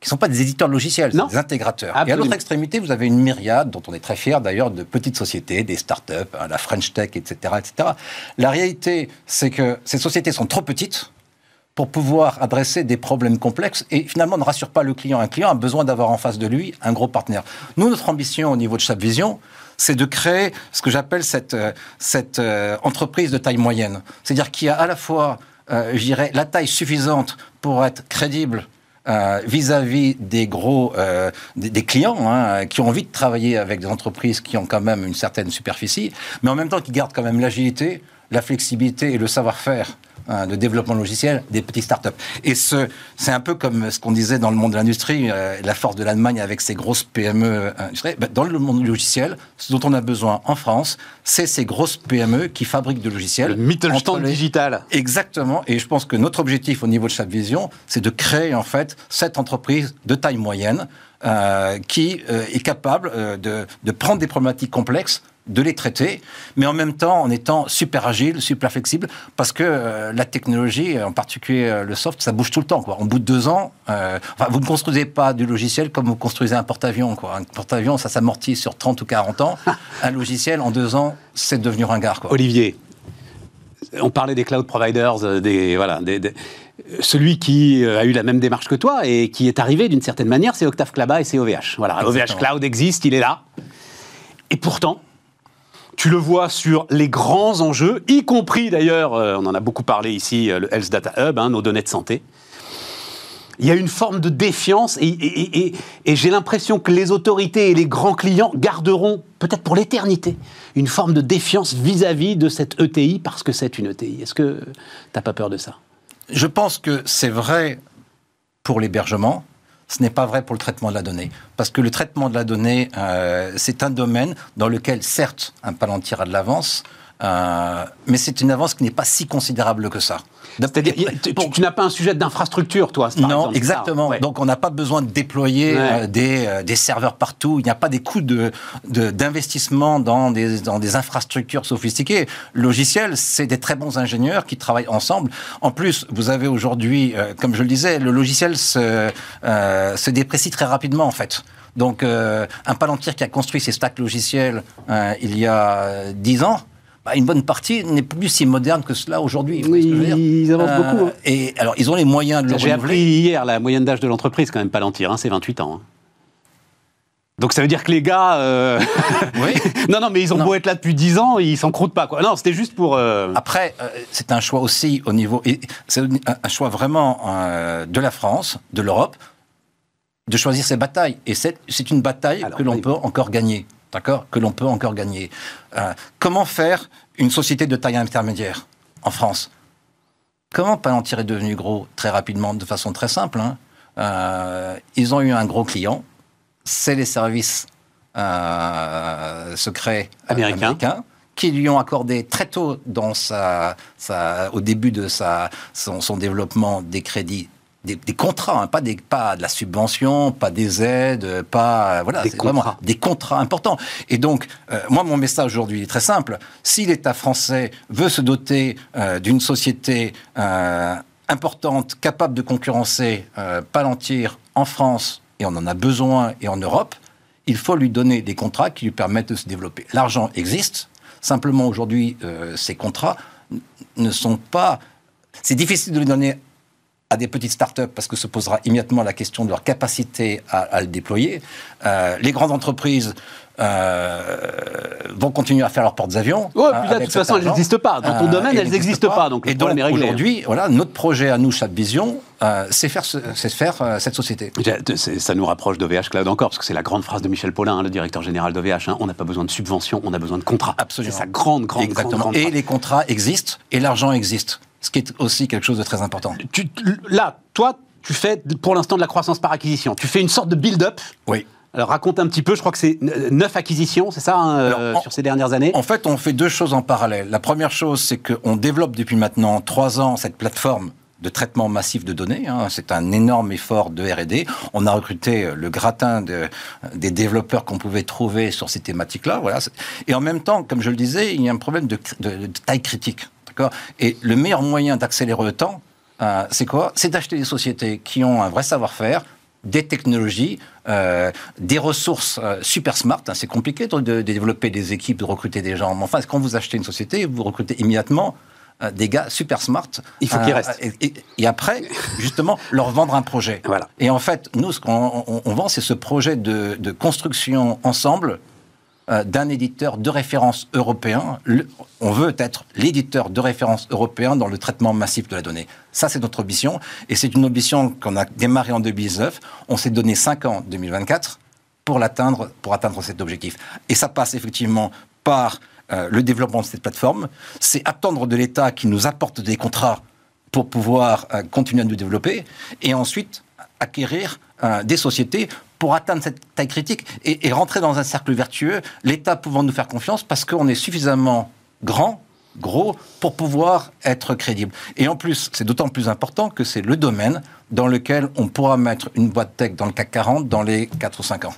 D: Qui ne sont pas des éditeurs logiciels, c'est des intégrateurs. Et à l'autre extrémité, vous avez une myriade, dont on est très fier d'ailleurs, de petites sociétés, des startups, hein, la French Tech, etc., etc. La réalité, c'est que ces sociétés sont trop petites pour pouvoir adresser des problèmes complexes et finalement ne rassure pas le client. Un client a besoin d'avoir en face de lui un gros partenaire. Nous, notre ambition au niveau de chaque Vision, c'est de créer ce que j'appelle cette, euh, cette euh, entreprise de taille moyenne. C'est-à-dire qui a à la fois, euh, je dirais, la taille suffisante pour être crédible vis-à-vis des gros des, clients hein, qui ont envie de travailler avec des entreprises qui ont quand même une certaine superficie, mais en même temps qui gardent quand même l'agilité, la flexibilité et le savoir-faire Hein, de développement logiciel des petites startups. Et ce, c'est un peu comme ce qu'on disait dans le monde de l'industrie, euh, la force de l'Allemagne avec ses grosses PME industrielles. Ben, dans le monde du logiciel, ce dont on a besoin en France, c'est ces grosses PME qui fabriquent du logiciel.
B: Le Mittelstand digital.
D: Exactement. Et je pense que notre objectif au niveau de chaque vision, c'est de créer en fait cette entreprise de taille moyenne euh, qui euh, est capable de, de prendre des problématiques complexes de les traiter, mais en même temps en étant super agile, super flexible, parce que euh, la technologie, en particulier euh, le soft, ça bouge tout le temps. Quoi. En bout de deux ans, euh, vous ne construisez pas du logiciel comme vous construisez un porte-avions. Un porte-avions, ça s'amortit sur 30 ou 40 ans. (laughs) un logiciel, en deux ans, c'est devenu ringard. Quoi.
B: Olivier, on parlait des cloud providers, des, voilà, celui qui a eu la même démarche que toi et qui est arrivé d'une certaine manière, c'est Octave Klaba et c'est OVH. Voilà, OVH Cloud existe, il est là. Et pourtant, tu le vois sur les grands enjeux, y compris d'ailleurs, euh, on en a beaucoup parlé ici, euh, le Health Data Hub, hein, nos données de santé. Il y a une forme de défiance et, j'ai l'impression que les autorités et les grands clients garderont, peut-être pour l'éternité, une forme de défiance vis-à-vis de cette ETI parce que c'est une ETI. Est-ce que tu n'as pas peur de ça?
D: Je pense que c'est vrai pour l'hébergement, ce n'est pas vrai pour le traitement de la donnée. Parce que le traitement de la donnée, euh, c'est un domaine dans lequel, certes, un Palantir a de l'avance, Euh, mais c'est une avance qui n'est pas si considérable que ça.
B: C'est-à-dire, tu, n'as pas un sujet d'infrastructure, toi
D: Non, exactement. Donc, on n'a pas besoin de déployer euh, des, euh, des, serveurs partout. Il n'y a pas des coûts d'investissement de, dans, des, dans des infrastructures sophistiquées. Logiciel, c'est des très bons ingénieurs qui travaillent ensemble. En plus, vous avez aujourd'hui, comme je le disais, le logiciel se, se déprécie très rapidement, en fait. Donc, un Palantir qui a construit ses stacks logiciels il y a 10 ans, bah, une bonne partie n'est plus si moderne que cela aujourd'hui.
B: Oui, ils avancent euh, beaucoup. Hein.
D: Et alors, ils ont les moyens de le
B: J'ai appris hier la moyenne d'âge de l'entreprise, quand même, Palantir, hein, c'est 28 ans. Hein. Donc ça veut dire que les gars... Euh, (laughs) oui. (laughs) non, non, mais ils ont beau être là depuis 10 ans, ils s'encroutent pas. Quoi. Non, c'était juste pour... Euh,
D: Après, c'est un choix aussi au niveau... C'est un choix vraiment de la France, de l'Europe, de choisir ses batailles. Et c'est une bataille que l'on peut encore gagner d'accord, que l'on peut encore gagner. Euh, comment faire une société de taille intermédiaire en France? Comment Palantir est devenu gros très rapidement, de façon très simple hein? Euh, Ils ont eu un gros client, c'est les services euh, secrets américains. qui lui ont accordé très tôt dans sa, au début de sa, son développement des crédits des, contrats, hein, pas, des, pas de la subvention, pas des aides, pas voilà,
B: des contrats.
D: des contrats importants. Et donc, euh, moi, mon message aujourd'hui est très simple. Si l'État français veut se doter euh, d'une société euh, importante, capable de concurrencer Palantir en France, et on en a besoin, et en Europe, il faut lui donner des contrats qui lui permettent de se développer. L'argent existe. Simplement, aujourd'hui, ces contrats ne sont pas. C'est difficile de les donner à des petites startups parce que se posera immédiatement la question de leur capacité à, le déployer. Euh, les grandes entreprises euh, vont continuer à faire leurs portes-avions.
B: Oui, puis là, de toute façon, elles n'existent pas. Dans ton euh, domaine, elles n'existent pas. Donc,
D: et donc, aujourd'hui, voilà, notre projet à nous, Vision, c'est faire, faire cette société.
B: Ça nous rapproche d'OVH Cloud encore, parce que c'est la grande phrase de Michel Paulin, hein, le directeur général d'OVH. Hein, on n'a pas besoin de subventions, on a besoin de contrats.
D: Absolument.
B: C'est sa grande, grande,
D: Exactement.
B: grande,
D: Et les contrats existent, et l'argent existe ce qui est aussi quelque chose de très important.
B: là, toi, tu fais pour l'instant de la croissance par acquisition. Tu fais une sorte de build-up.
D: Oui.
B: Alors raconte un petit peu, je crois que c'est neuf acquisitions, c'est ça, hein, euh, sur ces dernières années?
D: En fait, on fait deux choses en parallèle. La première chose, c'est qu'on développe depuis maintenant trois ans cette plateforme de traitement massif de données. Hein. C'est un énorme effort de R&D. On a recruté le gratin des développeurs qu'on pouvait trouver sur ces thématiques-là. Voilà. Et en même temps, comme je le disais, il y a un problème de taille critique. Et le meilleur moyen d'accélérer le temps, euh, c'est quoi? C'est d'acheter des sociétés qui ont un vrai savoir-faire, des technologies, euh, des ressources euh, super smart. Hein. C'est compliqué de, développer des équipes, de recruter des gens. Mais enfin, quand vous achetez une société, vous recrutez immédiatement des gars super smart.
B: Il faut qu'ils restent.
D: Et, après, justement, (laughs) leur vendre un projet.
B: Voilà.
D: Et en fait, nous, ce qu'on vend, c'est ce projet de, de construction ensemble d'un éditeur de référence européen. on veut être l'éditeur de référence européen dans le traitement massif de la donnée. Ça, c'est notre ambition. Et c'est une ambition qu'on a démarré en 2019. On s'est donné 5 ans, 2024, pour l'atteindre, pour atteindre cet objectif. Et ça passe effectivement par euh, le développement de cette plateforme. C'est attendre de l'État qui nous apporte des contrats pour pouvoir euh, continuer à nous développer. Et ensuite, acquérir des sociétés pour atteindre cette taille critique et, rentrer dans un cercle vertueux, l'État pouvant nous faire confiance parce qu'on est suffisamment grand gros pour pouvoir être crédible. Et en plus, c'est d'autant plus important que c'est le domaine dans lequel on pourra mettre une boîte tech dans le CAC 40 dans les 4 ou 5 ans.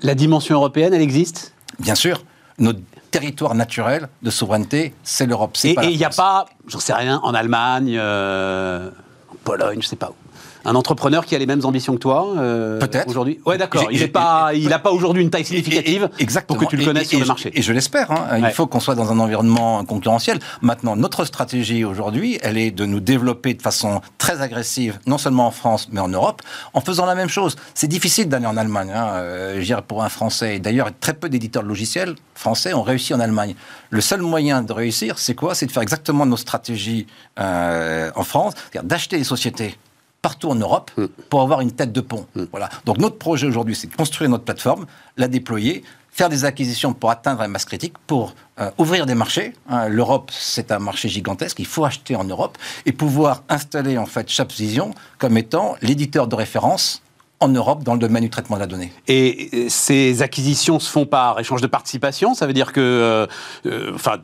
B: La dimension européenne, elle existe?
D: Bien sûr. Notre territoire naturel de souveraineté, c'est l'Europe.
B: Et il n'y a pas, j'en sais rien, en Allemagne, euh, en Pologne, je ne sais pas où un entrepreneur qui a les mêmes ambitions que toi
D: euh, Peut-être.
B: Aujourd'hui Ouais, d'accord. Il n'a pas, il pas aujourd'hui une taille significative
D: exactement.
B: pour que tu le connaisses sur le marché.
D: Et je l'espère. Hein. Il faut qu'on soit dans un environnement concurrentiel. Maintenant, notre stratégie aujourd'hui, elle est de nous développer de façon très agressive, non seulement en France, mais en Europe, en faisant la même chose. C'est difficile d'aller en Allemagne. Hein. Euh, je dirais pour un Français. D'ailleurs, très peu d'éditeurs de logiciels français ont réussi en Allemagne. Le seul moyen de réussir, c'est quoi? C'est de faire exactement nos stratégies euh, en France, c'est-à-dire d'acheter des sociétés partout en Europe mm. pour avoir une tête de pont. Mm. Voilà. Donc notre projet aujourd'hui, c'est de construire notre plateforme, la déployer, faire des acquisitions pour atteindre un masse critique, pour euh, ouvrir des marchés. Hein. L'Europe, c'est un marché gigantesque, il faut acheter en Europe et pouvoir installer en fait Vision comme étant l'éditeur de référence en Europe dans le domaine du traitement de la donnée.
B: Et ces acquisitions se font par échange de participation Ça veut dire que euh, euh, enfin,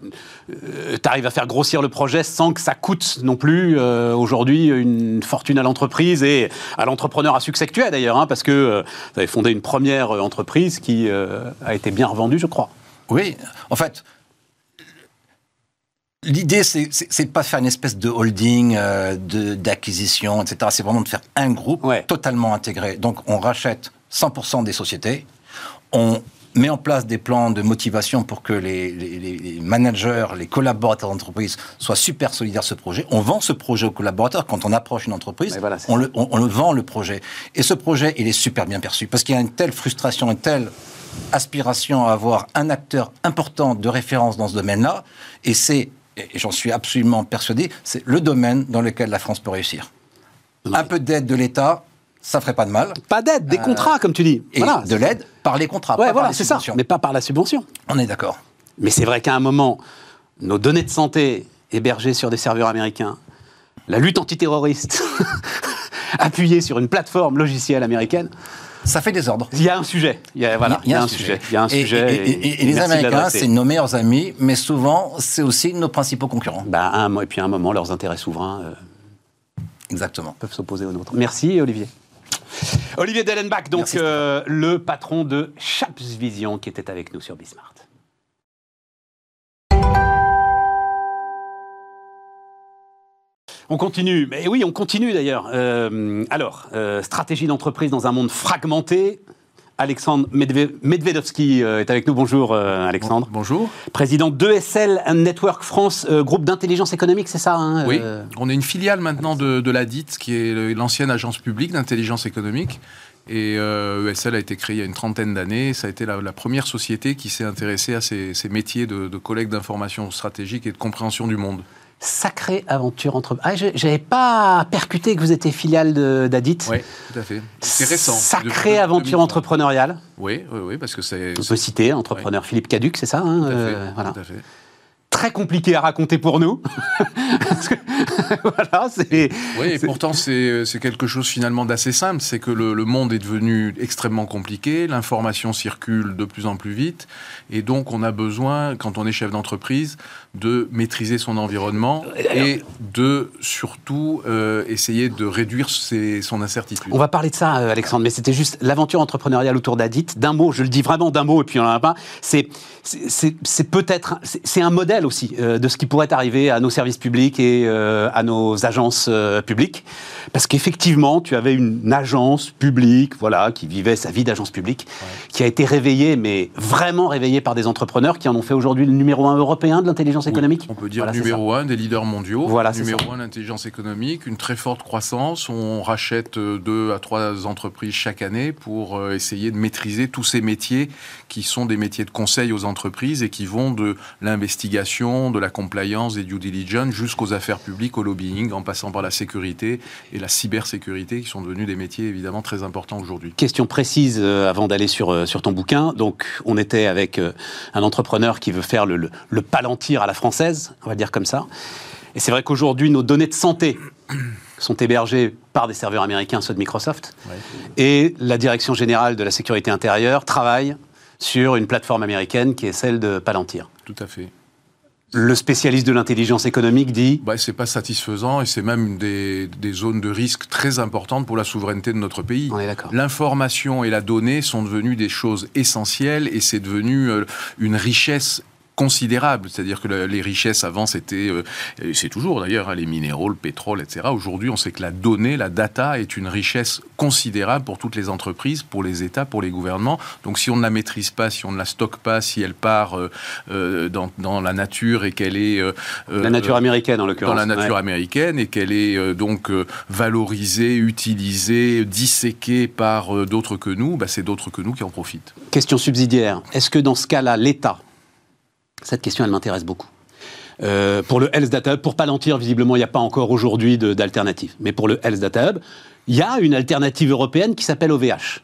B: tu arrives à faire grossir le projet sans que ça coûte non plus aujourd'hui une fortune à l'entreprise et à l'entrepreneur à succès actuel d'ailleurs, hein, parce que vous avez fondé une première entreprise qui a été bien revendue, je crois.
D: Oui, en fait, L'idée, c'est de pas faire une espèce de holding, euh, d'acquisition, etc. C'est vraiment de faire un groupe totalement intégré. Donc, on rachète 100% des sociétés, on met en place des plans de motivation pour que les, managers, les collaborateurs d'entreprise soient super solidaires ce projet. On vend ce projet aux collaborateurs. Quand on approche une entreprise, on, le, on, le, vend le projet. Et ce projet, il est super bien perçu parce qu'il y a une telle frustration, une telle aspiration à avoir un acteur important de référence dans ce domaine-là. Et c'est et j'en suis absolument persuadé, c'est le domaine dans lequel la France peut réussir. Un peu d'aide de l'État, ça ferait pas de mal.
B: Pas d'aide, des euh, contrats, comme tu dis.
D: Et de l'aide par les contrats,
B: ouais, voilà, c'est ça, mais pas par la subvention.
D: On est d'accord.
B: Mais c'est vrai qu'à un moment, nos données de santé hébergées sur des serveurs américains, la lutte antiterroriste (laughs) appuyée sur une plateforme logicielle américaine,
D: ça fait des ordres.
B: Il y a un sujet. Il y a, voilà, il y a, un, sujet. Il y a un et, sujet.
D: Et, les Américains, c'est nos meilleurs amis, mais souvent, c'est aussi nos principaux concurrents.
B: Bah, un, et puis à un moment, leurs intérêts souverains euh,
D: Exactement.
B: peuvent s'opposer aux nôtres. Merci, Olivier. Olivier Dellenbach, donc euh, le patron de Chaps Vision, qui était avec nous sur Bismart. On continue, mais oui, on continue d'ailleurs. Euh, alors, euh, stratégie d'entreprise dans un monde fragmenté. Alexandre Medvedovski euh, est avec nous. Bonjour Alexandre.
E: Bonjour.
B: Président d'ESL Network France, groupe d'intelligence économique, c'est ça
E: hein, Oui, on est une filiale maintenant de, de la DIT, qui est l'ancienne agence publique d'intelligence économique. Et ESL e a été créé il y a une trentaine d'années. Ça a été la, première société qui s'est intéressée à ces, métiers de, de collecte d'informations stratégiques et de compréhension du monde
B: sacrée aventure entre. Ah, j'avais pas percuté que vous étiez filiale d'Adit.
E: Oui, tout à fait. C'est récent.
B: Sacrée aventure entrepreneuriale.
E: Oui, oui, oui, parce que c'est.
B: On peut citer entrepreneur Philippe Caduc, c'est ça hein, tout, à fait, euh, voilà. tout à fait très compliqué à raconter pour nous. (laughs) (laughs)
E: voilà, c'est. Oui, et pourtant c'est quelque chose finalement d'assez simple, c'est que le, monde est devenu extrêmement compliqué, l'information circule de plus en plus vite, et donc on a besoin, quand on est chef d'entreprise, de maîtriser son environnement et de surtout euh, essayer de réduire ses, son incertitude.
B: On va parler de ça, euh, Alexandre, mais c'était juste l'aventure entrepreneuriale autour d'Adit. D'un mot, je le dis vraiment d'un mot, et puis on n'en a pas. C'est peut-être, c'est un modèle aussi euh, de ce qui pourrait arriver à nos services publics et à nos agences publiques, parce qu'effectivement, tu avais une agence publique, voilà, qui vivait sa vie d'agence publique, qui a été réveillée, mais vraiment réveillée par des entrepreneurs qui en ont fait aujourd'hui le numéro un européen de l'intelligence économique
E: On peut dire numéro un des leaders mondiaux. Voilà, numéro un l'intelligence économique, une très forte croissance. On rachète euh, deux à trois entreprises chaque année pour euh, essayer de maîtriser tous ces métiers qui sont des métiers de conseil aux entreprises et qui vont de l'investigation, de la compliance, des due diligence jusqu'aux affaires publiques, au lobbying, en passant par la sécurité et la cybersécurité, qui sont devenus des métiers évidemment très importants aujourd'hui.
B: Question précise euh, avant d'aller sur, sur ton bouquin. Donc, on était avec un entrepreneur qui veut faire le, le, le palantir à la française, on va dire comme ça. Et c'est vrai qu'aujourd'hui, nos données de santé sont hébergées par des serveurs américains, ceux de Microsoft. Et la Direction générale de la sécurité intérieure travaille sur une plateforme américaine qui est celle de Palantir.
E: Tout à fait.
B: Le spécialiste de l'intelligence économique dit
E: bah, C'est pas satisfaisant et c'est même des, des, zones de risque très importantes pour la souveraineté de notre pays.
B: On est d'accord.
E: L'information et la donnée sont devenues des choses essentielles et c'est devenu euh, une richesse considérable. C'est-à-dire que les richesses avant, c'était, euh, c'est toujours d'ailleurs, hein, les minéraux, le pétrole, etc. Aujourd'hui, on sait que la donnée, la data est une richesse considérable pour toutes les entreprises, pour les États, pour les gouvernements. Donc si on ne la maîtrise pas, si on ne la stocke pas, si elle part euh, euh, dans, dans, la nature et qu'elle est...
B: la nature américaine, en l'occurrence.
E: Dans la nature américaine et qu'elle est donc valorisée, utilisée, disséquée par d'autres que nous, bah, c'est d'autres que nous qui en profitent.
B: Question subsidiaire. Est-ce que dans ce cas-là, l'État cette question, elle m'intéresse beaucoup. Euh, pour le Health Data Hub, pour Palantir, visiblement, il n'y a pas encore aujourd'hui d'alternative. Mais pour le Health Data Hub, il y a une alternative européenne qui s'appelle OVH,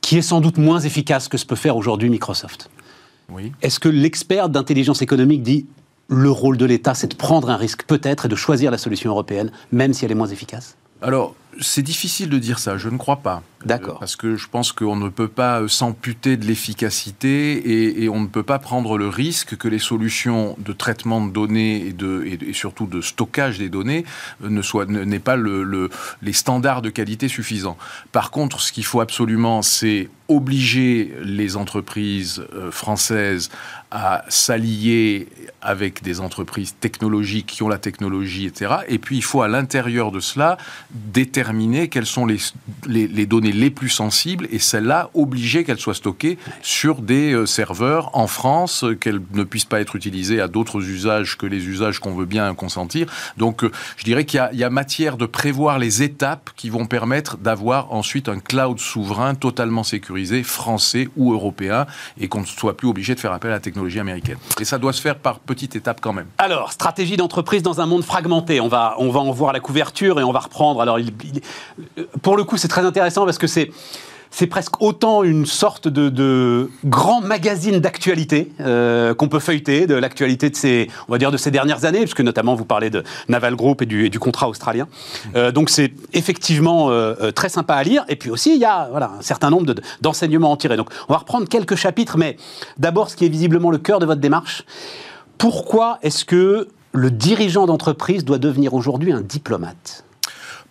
B: qui est sans doute moins efficace que ce peut faire aujourd'hui Microsoft.
E: Oui.
B: Est-ce que l'expert d'intelligence économique dit le rôle de l'État, c'est de prendre un risque peut-être et de choisir la solution européenne, même si elle est moins efficace?
E: Alors, c'est difficile de dire ça, je ne crois pas.
B: D'accord.
E: parce que je pense qu'on ne peut pas s'amputer de l'efficacité et, on ne peut pas prendre le risque que les solutions de traitement de données et, de, et, surtout de stockage des données ne soient n'aient pas le, les standards de qualité suffisants. Par contre, ce qu'il faut absolument, c'est obliger les entreprises euh, françaises à s'allier avec des entreprises technologiques qui ont la technologie, etc. Et puis, il faut à l'intérieur de cela déterminer quelles sont les, les, données les plus sensibles et celles-là, obliger qu'elles soient stockées sur des euh, serveurs en France, qu'elles ne puissent pas être utilisées à d'autres usages que les usages qu'on veut bien consentir. Donc, euh, je dirais qu'il y, a matière de prévoir les étapes qui vont permettre d'avoir ensuite un cloud souverain totalement sécurisé français ou européen, et qu'on ne soit plus obligé de faire appel à la technologie américaine. Et ça doit se faire par petites étapes quand même.
B: Alors, stratégie d'entreprise dans un monde fragmenté. On va, on va en voir la couverture et on va reprendre. Alors, pour le coup, c'est très intéressant parce que c'est presque autant une sorte de, grand magazine d'actualité euh, qu'on peut feuilleter, de l'actualité de ces, on va dire, de ces dernières années, puisque notamment vous parlez de Naval Group et du, contrat australien. Euh, donc c'est effectivement euh, très sympa à lire. Et puis aussi, il y a un certain nombre d'enseignements à en tirer. Donc on va reprendre quelques chapitres, mais d'abord ce qui est visiblement le cœur de votre démarche. Pourquoi est-ce que le dirigeant d'entreprise doit devenir aujourd'hui un diplomate?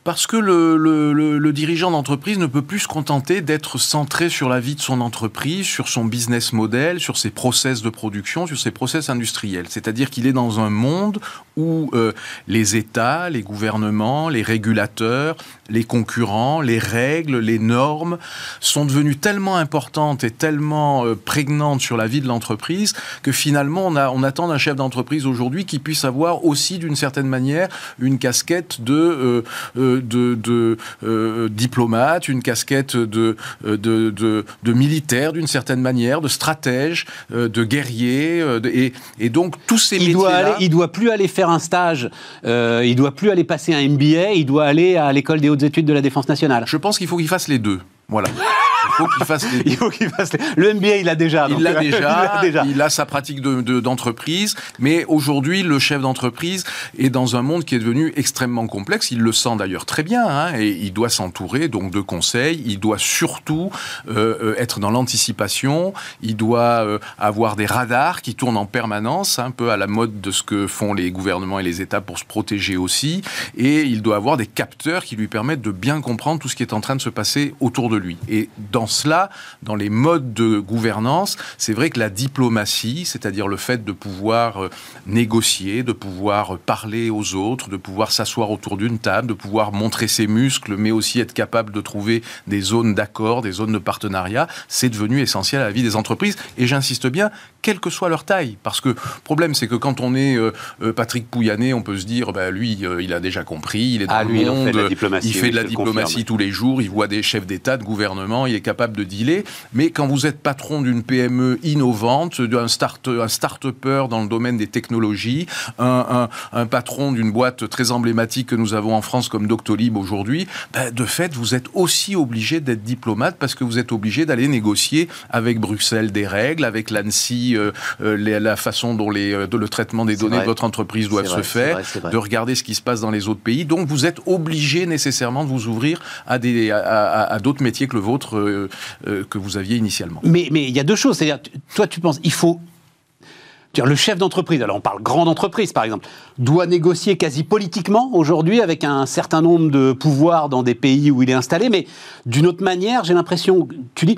E: Parce que le, dirigeant d'entreprise ne peut plus se contenter d'être centré sur la vie de son entreprise, sur son business model, sur ses process de production, sur ses process industriels. C'est-à-dire qu'il est dans un monde où euh, les États, les gouvernements, les régulateurs, les concurrents, les règles, les normes sont devenues tellement importantes et tellement euh, prégnantes sur la vie de l'entreprise que finalement on, a, on attend d'un chef d'entreprise aujourd'hui qui puisse avoir aussi d'une certaine manière une casquette de... Euh, de, euh, diplomate, une casquette de, euh, de, de, militaire d'une certaine manière, de stratège, euh, de guerrier, et, et, donc tous ces
B: il
E: doit
B: aller, Il doit plus aller faire un stage, il doit plus aller passer un MBA, il doit aller à l'école des études de la défense nationale.
E: Je pense qu'il faut qu'il fasse les deux. Voilà. Il faut qu'il fasse
B: les... (laughs) Il faut qu'il fasse Le MBA, il l'a déjà.
E: Il l'a déjà, (laughs) déjà, Il a sa pratique d'entreprise. De, mais aujourd'hui, le chef d'entreprise est dans un monde qui est devenu extrêmement complexe. Il le sent d'ailleurs très bien. Hein, et il doit s'entourer donc de conseils. Il doit surtout euh, euh, être dans l'anticipation. Il doit euh, avoir des radars qui tournent en permanence, un peu à la mode de ce que font les gouvernements et les États pour se protéger aussi. Et il doit avoir des capteurs qui lui permettent de bien comprendre tout ce qui est en train de se passer autour de lui. Et dans cela, dans les modes de gouvernance, c'est vrai que la diplomatie, c'est-à-dire le fait de pouvoir euh, négocier, de pouvoir parler aux autres, de pouvoir s'asseoir autour d'une table, de pouvoir montrer ses muscles, mais aussi être capable de trouver des zones d'accord, des zones de partenariat, c'est devenu essentiel à la vie des entreprises. Et j'insiste bien, quelle que soit leur taille. Parce que le problème, c'est que quand on est euh, euh, Patrick Pouyanné, on peut se dire, bah, lui, il a déjà compris, il est dans ah, le monde, il fait de la diplomatie, tous les jours, il voit des chefs d'État, de gouvernement, il est capable de dealer. Mais quand vous êtes patron d'une PME innovante, d'un start, un start-upper dans le domaine des technologies, un, patron d'une boîte très emblématique que nous avons en France comme Doctolib aujourd'hui, ben, de fait, vous êtes aussi obligé d'être diplomate parce que vous êtes obligé d'aller négocier avec Bruxelles des règles, avec l'ANSI euh, euh, la façon dont les, euh, le traitement des données de votre entreprise doit se faire, de regarder ce qui se passe dans les autres pays. Donc vous êtes obligé nécessairement de vous ouvrir à d'autres à, à, métiers que le vôtre euh, euh, que vous aviez initialement.
B: Mais il y a deux choses. C'est-à-dire, toi, tu penses, il faut le chef d'entreprise, alors on parle grande entreprise par exemple, doit négocier quasi politiquement aujourd'hui avec un certain nombre de pouvoirs dans des pays où il est installé, mais d'une autre manière, j'ai l'impression, tu dis,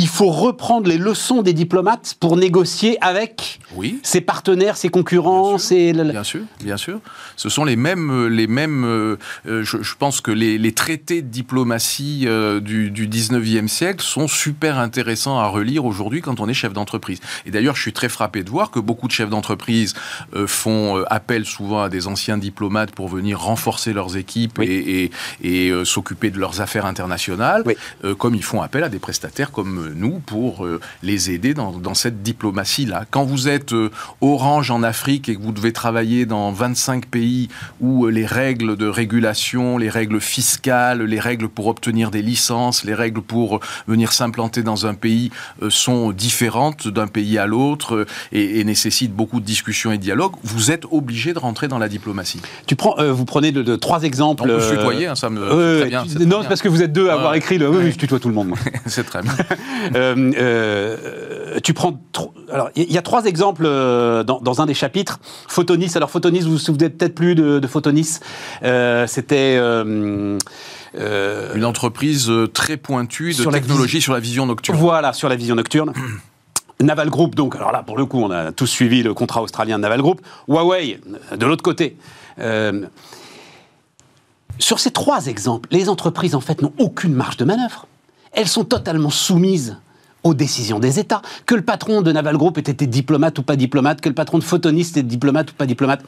B: il faut reprendre les leçons des diplomates pour négocier avec ses partenaires, ses concurrents.
E: Bien sûr, bien sûr, Ce sont les mêmes, euh, les mêmes. Euh, euh, je, pense que les, traités de diplomatie du, du 19e siècle sont super intéressants à relire aujourd'hui quand on est chef d'entreprise. Et d'ailleurs, je suis très frappé de voir que beaucoup de chefs d'entreprise font appel souvent à des anciens diplomates pour venir renforcer leurs équipes et, s'occuper de leurs affaires internationales, comme ils font appel à des prestataires comme nous, pour les aider dans, dans cette diplomatie-là. Quand vous êtes Orange en Afrique et que vous devez travailler dans 25 pays où les règles de régulation, les règles fiscales, les règles pour obtenir des licences, les règles pour venir s'implanter dans un pays sont différentes d'un pays à l'autre et, et nécessitent beaucoup de discussions et de dialogues, vous êtes obligé de rentrer dans la diplomatie.
B: Tu prends, vous prenez de, trois exemples.
E: On peut se tutoyer, hein, ça me.
B: très bien, non, c'est parce que vous êtes deux à avoir écrit le. Oui, je tutoie tout le monde. (laughs)
E: c'est très bien. (laughs)
B: euh, euh, tu prends. Alors, il y a trois exemples euh, dans, dans, un des chapitres. Photonis. Alors, Photonis, vous vous souvenez peut-être plus de, de Photonis. Euh, C'était.
E: Une entreprise très pointue de technologie sur la vision nocturne.
B: Voilà, sur la vision nocturne. (clears throat) Naval Group, donc, alors là, pour le coup, on a tous suivi le contrat australien de Naval Group. Huawei, de l'autre côté. Euh, sur ces trois exemples, les entreprises, en fait, n'ont aucune marge de manœuvre. Elles sont totalement soumises aux décisions des États. Que le patron de Naval Group ait été diplomate ou pas diplomate, que le patron de Photoniste était diplomate ou pas diplomate,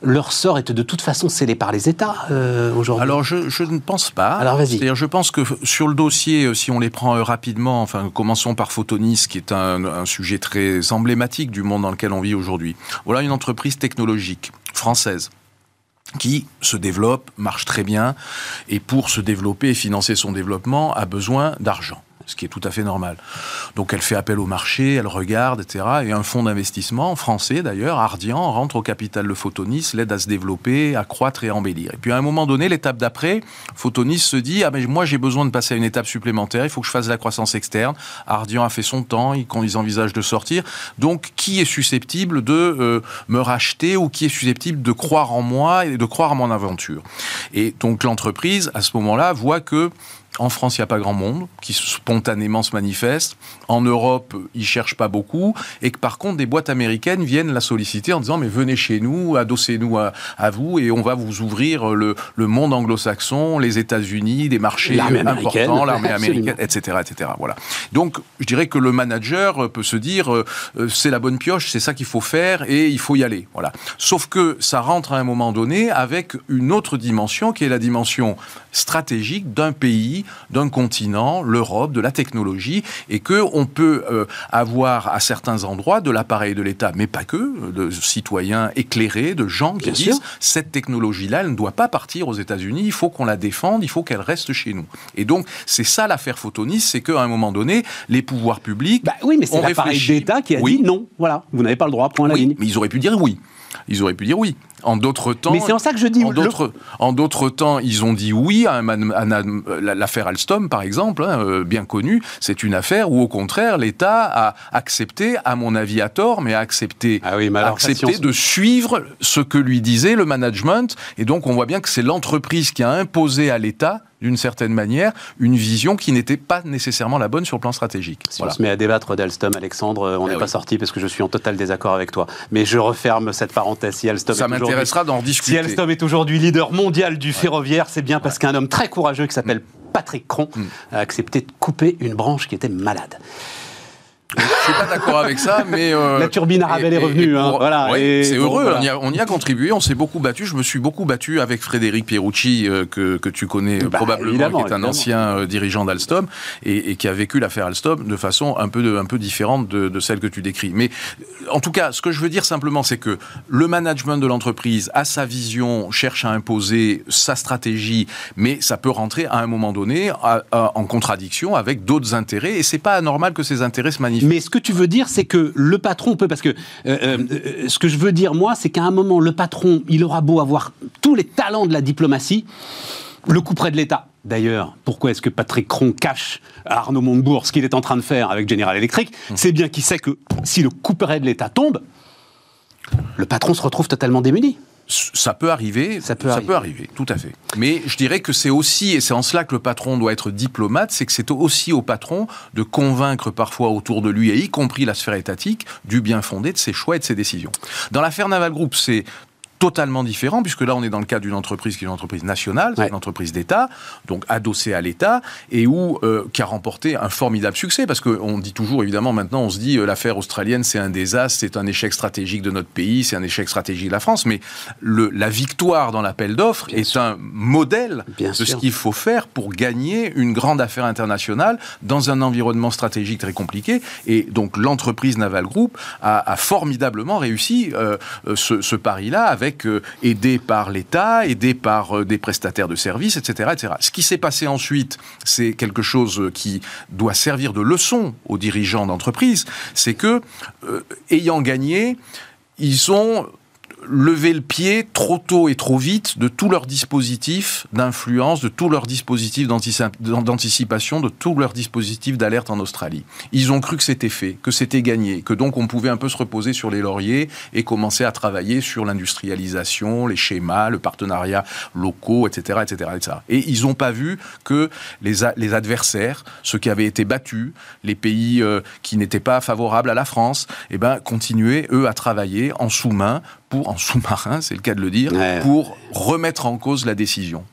B: leur sort est de toute façon scellé par les États euh, aujourd'hui
E: Alors je, je, ne pense pas.
B: Alors vas-y.
E: C'est-à-dire je pense que sur le dossier, si on les prend rapidement, enfin commençons par Photonis, qui est un, un sujet très emblématique du monde dans lequel on vit aujourd'hui. Voilà une entreprise technologique française qui se développe, marche très bien, et pour se développer et financer son développement a besoin d'argent ce qui est tout à fait normal. Donc elle fait appel au marché, elle regarde, etc. Et un fonds d'investissement français d'ailleurs, Ardian, rentre au capital de Photonis, l'aide à se développer, à croître et à embellir. Et puis à un moment donné, l'étape d'après, Photonis se dit ah mais moi j'ai besoin de passer à une étape supplémentaire, il faut que je fasse de la croissance externe. Ardian a fait son temps, ils, envisagent de sortir. Donc qui est susceptible de euh, me racheter ou qui est susceptible de croire en moi et de croire à mon aventure? Et donc l'entreprise à ce moment-là voit que en France, il n'y a pas grand monde qui spontanément se manifeste. En Europe, ils cherchent pas beaucoup. Et que par contre, des boîtes américaines viennent la solliciter en disant Mais venez chez nous, adossez-nous à, à vous et on va vous ouvrir le, le monde anglo-saxon, les États-Unis, des marchés importants, l'armée américaine, etc., etc. Voilà. Donc, je dirais que le manager peut se dire euh, C'est la bonne pioche, c'est ça qu'il faut faire et il faut y aller. Voilà. Sauf que ça rentre à un moment donné avec une autre dimension qui est la dimension stratégique d'un pays, d'un continent, l'Europe, de la technologie, et que on peut euh, avoir à certains endroits de l'appareil de l'État, mais pas que, de citoyens éclairés, de gens qui
B: Bien
E: disent
B: sûr.
E: cette technologie-là, elle ne doit pas partir aux États-Unis, il faut qu'on la défende, il faut qu'elle reste chez nous. Et donc c'est ça l'affaire Photonis, c'est qu'à un moment donné, les pouvoirs publics
B: Bah oui, mais c'est l'appareil d'État qui a
E: Oui.
B: dit non. Voilà, vous n'avez pas le droit, point à la
E: Oui,
B: ligne.
E: mais ils auraient pu dire oui. Ils auraient pu dire oui. En d'autres temps,
B: Mais c'est en ça que je dis.
E: en d'autres, temps, ils ont dit oui à, à l'affaire Alstom, par exemple, hein, euh, bien connue. C'est une affaire où, au contraire, l'État a accepté, à mon avis à tort, mais a accepté,
B: Ah oui, mais
E: a
B: alors,
E: accepté
B: patience.
E: de suivre ce que lui disait le management. Et donc, on voit bien que c'est l'entreprise qui a imposé à l'État, d'une certaine manière, une vision qui n'était pas nécessairement la bonne sur le plan stratégique.
B: Si
E: Voilà.
B: on se met à débattre d'Alstom, Alexandre, on n'est
E: Eh
B: pas
E: oui.
B: sorti parce que je suis en total désaccord avec toi. Mais je referme cette parenthèse. Si Alstom
E: Ça
B: est aujourd'hui-
E: m'intéressera d'en
B: Si
E: discuter.
B: Alstom est aujourd'hui leader mondial du ferroviaire, c'est bien parce qu'un homme très courageux qui s'appelle Patrick Cron
E: Mm.
B: a accepté de couper une branche qui était malade.
E: Je suis pas d'accord avec ça, mais euh,
B: La turbine Arabelle est revenue, hein, voilà,
E: ouais, c'est heureux.
B: voilà.
E: On, y a, on y a contribué. On s'est beaucoup battu. Je me suis beaucoup battu avec Frédéric Pierucci, euh, que, que tu connais euh,
B: Bah,
E: probablement, qui est un
B: évidemment.
E: ancien euh, dirigeant d'Alstom et, et qui a vécu l'affaire Alstom de façon un peu de- un peu différente de, de celle que tu décris. Mais en tout cas, ce que je veux dire simplement, c'est que le management de l'entreprise a sa vision, cherche à imposer sa stratégie, mais ça peut rentrer à un moment donné à- à- en contradiction avec d'autres intérêts. Et c'est pas anormal que ces intérêts se manifestent.
B: Mais ce que tu veux dire, c'est que le patron peut, parce que euh, euh, euh, ce que je veux dire moi, c'est qu'à un moment, le patron, il aura beau avoir tous les talents de la diplomatie, le coup près de l'État. D'ailleurs, pourquoi est-ce que Patrick Cron cache à Arnaud Montebourg ce qu'il est en train de faire avec General Electric C'est bien qu'il sait que si le coup près de l'État tombe, le patron se retrouve totalement démuni.
E: Ça peut arriver,
B: Ça peut arriver.
E: tout à fait. Mais je dirais que c'est aussi, et c'est en cela que le patron doit être diplomate, c'est que c'est aussi au patron de convaincre parfois autour de lui, et y compris la sphère étatique, du bien fondé de ses choix et de ses décisions. Dans l'affaire Naval Group, c'est totalement différent, puisque là, on est dans le cadre d'une entreprise qui est une entreprise nationale, une entreprise d'État, donc adossée à l'État, et où, euh, qui a remporté un formidable succès, parce qu'on dit toujours, évidemment, maintenant, on se dit, euh, l'affaire australienne, c'est un désastre, c'est un échec stratégique de notre pays, c'est un échec stratégique de la France, mais le, la victoire dans l'appel d'offres est un modèle de ce qu'il faut faire pour gagner une grande affaire internationale dans un environnement stratégique très compliqué, et donc l'entreprise Naval Group a, formidablement réussi euh, ce, ce pari-là avec euh, aidé par l'État, aidé par euh, des prestataires de services, etc., etc. Ce qui s'est passé ensuite, c'est quelque chose qui doit servir de leçon aux dirigeants d'entreprise, c'est que, euh, ayant gagné, ils ont lever le pied trop tôt et trop vite de tous leurs dispositifs d'influence, de tous leurs dispositifs d'anticipation, de tous leurs dispositifs d'alerte en Australie. Ils ont cru que c'était fait, que c'était gagné, que donc on pouvait un peu se reposer sur les lauriers et commencer à travailler sur l'industrialisation, les schémas, le partenariat locaux, etc., etc., etc. Et ils n'ont pas vu que les, adversaires, ceux qui avaient été battus, les pays euh, qui n'étaient pas favorables à la France, eh ben, continuaient, eux, à travailler en sous-main pour, en sous-marin, c'est le cas de le dire, pour remettre en cause la décision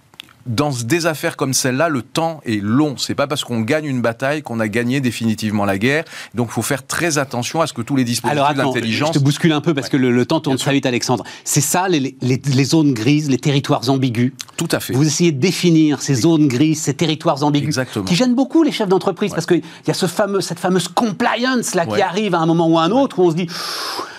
E: dans des affaires comme celle-là, le temps est long. C'est pas parce qu'on gagne une bataille qu'on a gagné définitivement la guerre. Donc, il faut faire très attention à ce que tous les dispositifs d'intelligence.
B: Je te bouscule un peu parce que le, temps tourne très vite, Alexandre. C'est ça, les, les, zones grises, les territoires ambigus.
E: Tout à fait.
B: Vous essayez de définir ces zones grises, ces territoires ambigus,
E: Exactement.
B: qui gênent beaucoup les chefs d'entreprise parce qu'il y a ce fameux, cette fameuse compliance là qui arrive à un moment ou à un autre où on se dit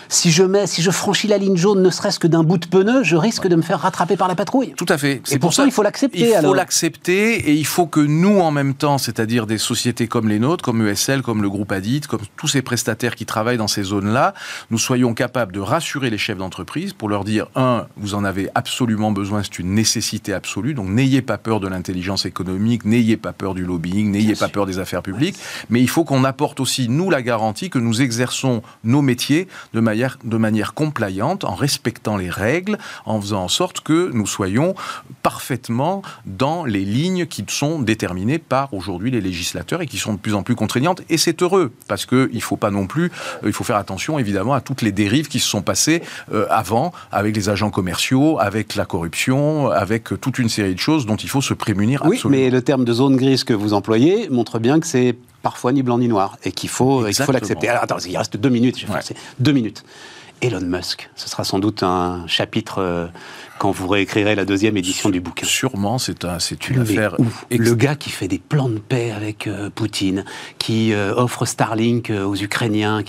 B: si je mets, si je franchis la ligne jaune, ne serait-ce que d'un bout de pneu, je risque de me faire rattraper par la patrouille.
E: Tout à fait.
B: Et pour, ça, il faut l'accepter.
E: Il faut l'accepter et il faut que nous, en même temps, c'est-à-dire des sociétés comme les nôtres, comme ESL, comme le groupe Adit, comme tous ces prestataires qui travaillent dans ces zones-là, nous soyons capables de rassurer les chefs d'entreprise pour leur dire un, vous en avez absolument besoin, c'est une nécessité absolue. Donc n'ayez pas peur de l'intelligence économique, n'ayez pas peur du lobbying, n'ayez pas peur des affaires publiques, mais il faut qu'on apporte aussi nous la garantie que nous exerçons nos métiers de manière de manière compliante, en respectant les règles, en faisant en sorte que nous soyons parfaitement dans les lignes qui sont déterminées par aujourd'hui les législateurs et qui sont de plus en plus contraignantes. Et c'est heureux, parce qu'il ne faut pas non plus, euh, il faut faire attention évidemment à toutes les dérives qui se sont passées euh, avant, avec les agents commerciaux, avec la corruption, avec toute une série de choses dont il faut se prémunir.
B: Oui, mais le terme de zone grise que vous employez montre bien que c'est parfois ni blanc ni noir, et qu'il faut, faut l'accepter. Alors attends, il reste deux minutes, j'ai deux minutes. Elon Musk, ce sera sans doute un chapitre euh, quand vous réécrirez la deuxième édition du bouquin.
E: Sûrement, c'est un, c'est une affaire.
B: Le gars qui fait des plans de paix avec euh, Poutine, qui euh, offre Starlink aux Ukrainiens.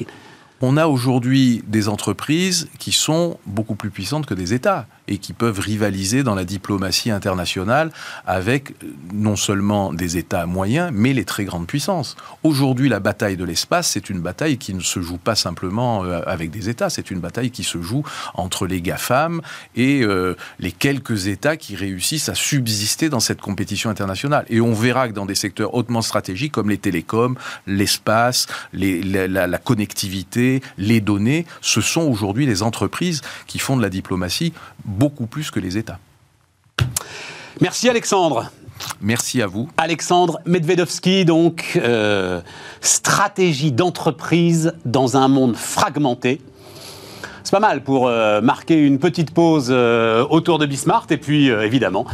E: On a aujourd'hui des entreprises qui sont beaucoup plus puissantes que des États et qui peuvent rivaliser dans la diplomatie internationale avec euh, non seulement des États moyens, mais les très grandes puissances. Aujourd'hui, la bataille de l'espace, c'est une bataille qui ne se joue pas simplement euh, avec des États, c'est une bataille qui se joue entre les GAFAM et euh, les quelques États qui réussissent à subsister dans cette compétition internationale. Et on verra que dans des secteurs hautement stratégiques comme les télécoms, l'espace, la, la connectivité, les données, ce sont aujourd'hui les entreprises qui font de la diplomatie beaucoup plus que les États.
B: Merci Alexandre.
E: Merci à vous.
B: Alexandre Medvedovski, donc, euh, stratégie d'entreprise dans un monde fragmenté. C'est pas mal pour euh, marquer une petite pause euh, autour de Bismarck. Et puis, évidemment,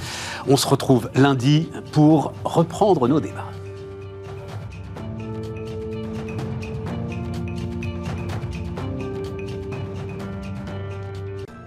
B: on se retrouve lundi pour reprendre nos débats.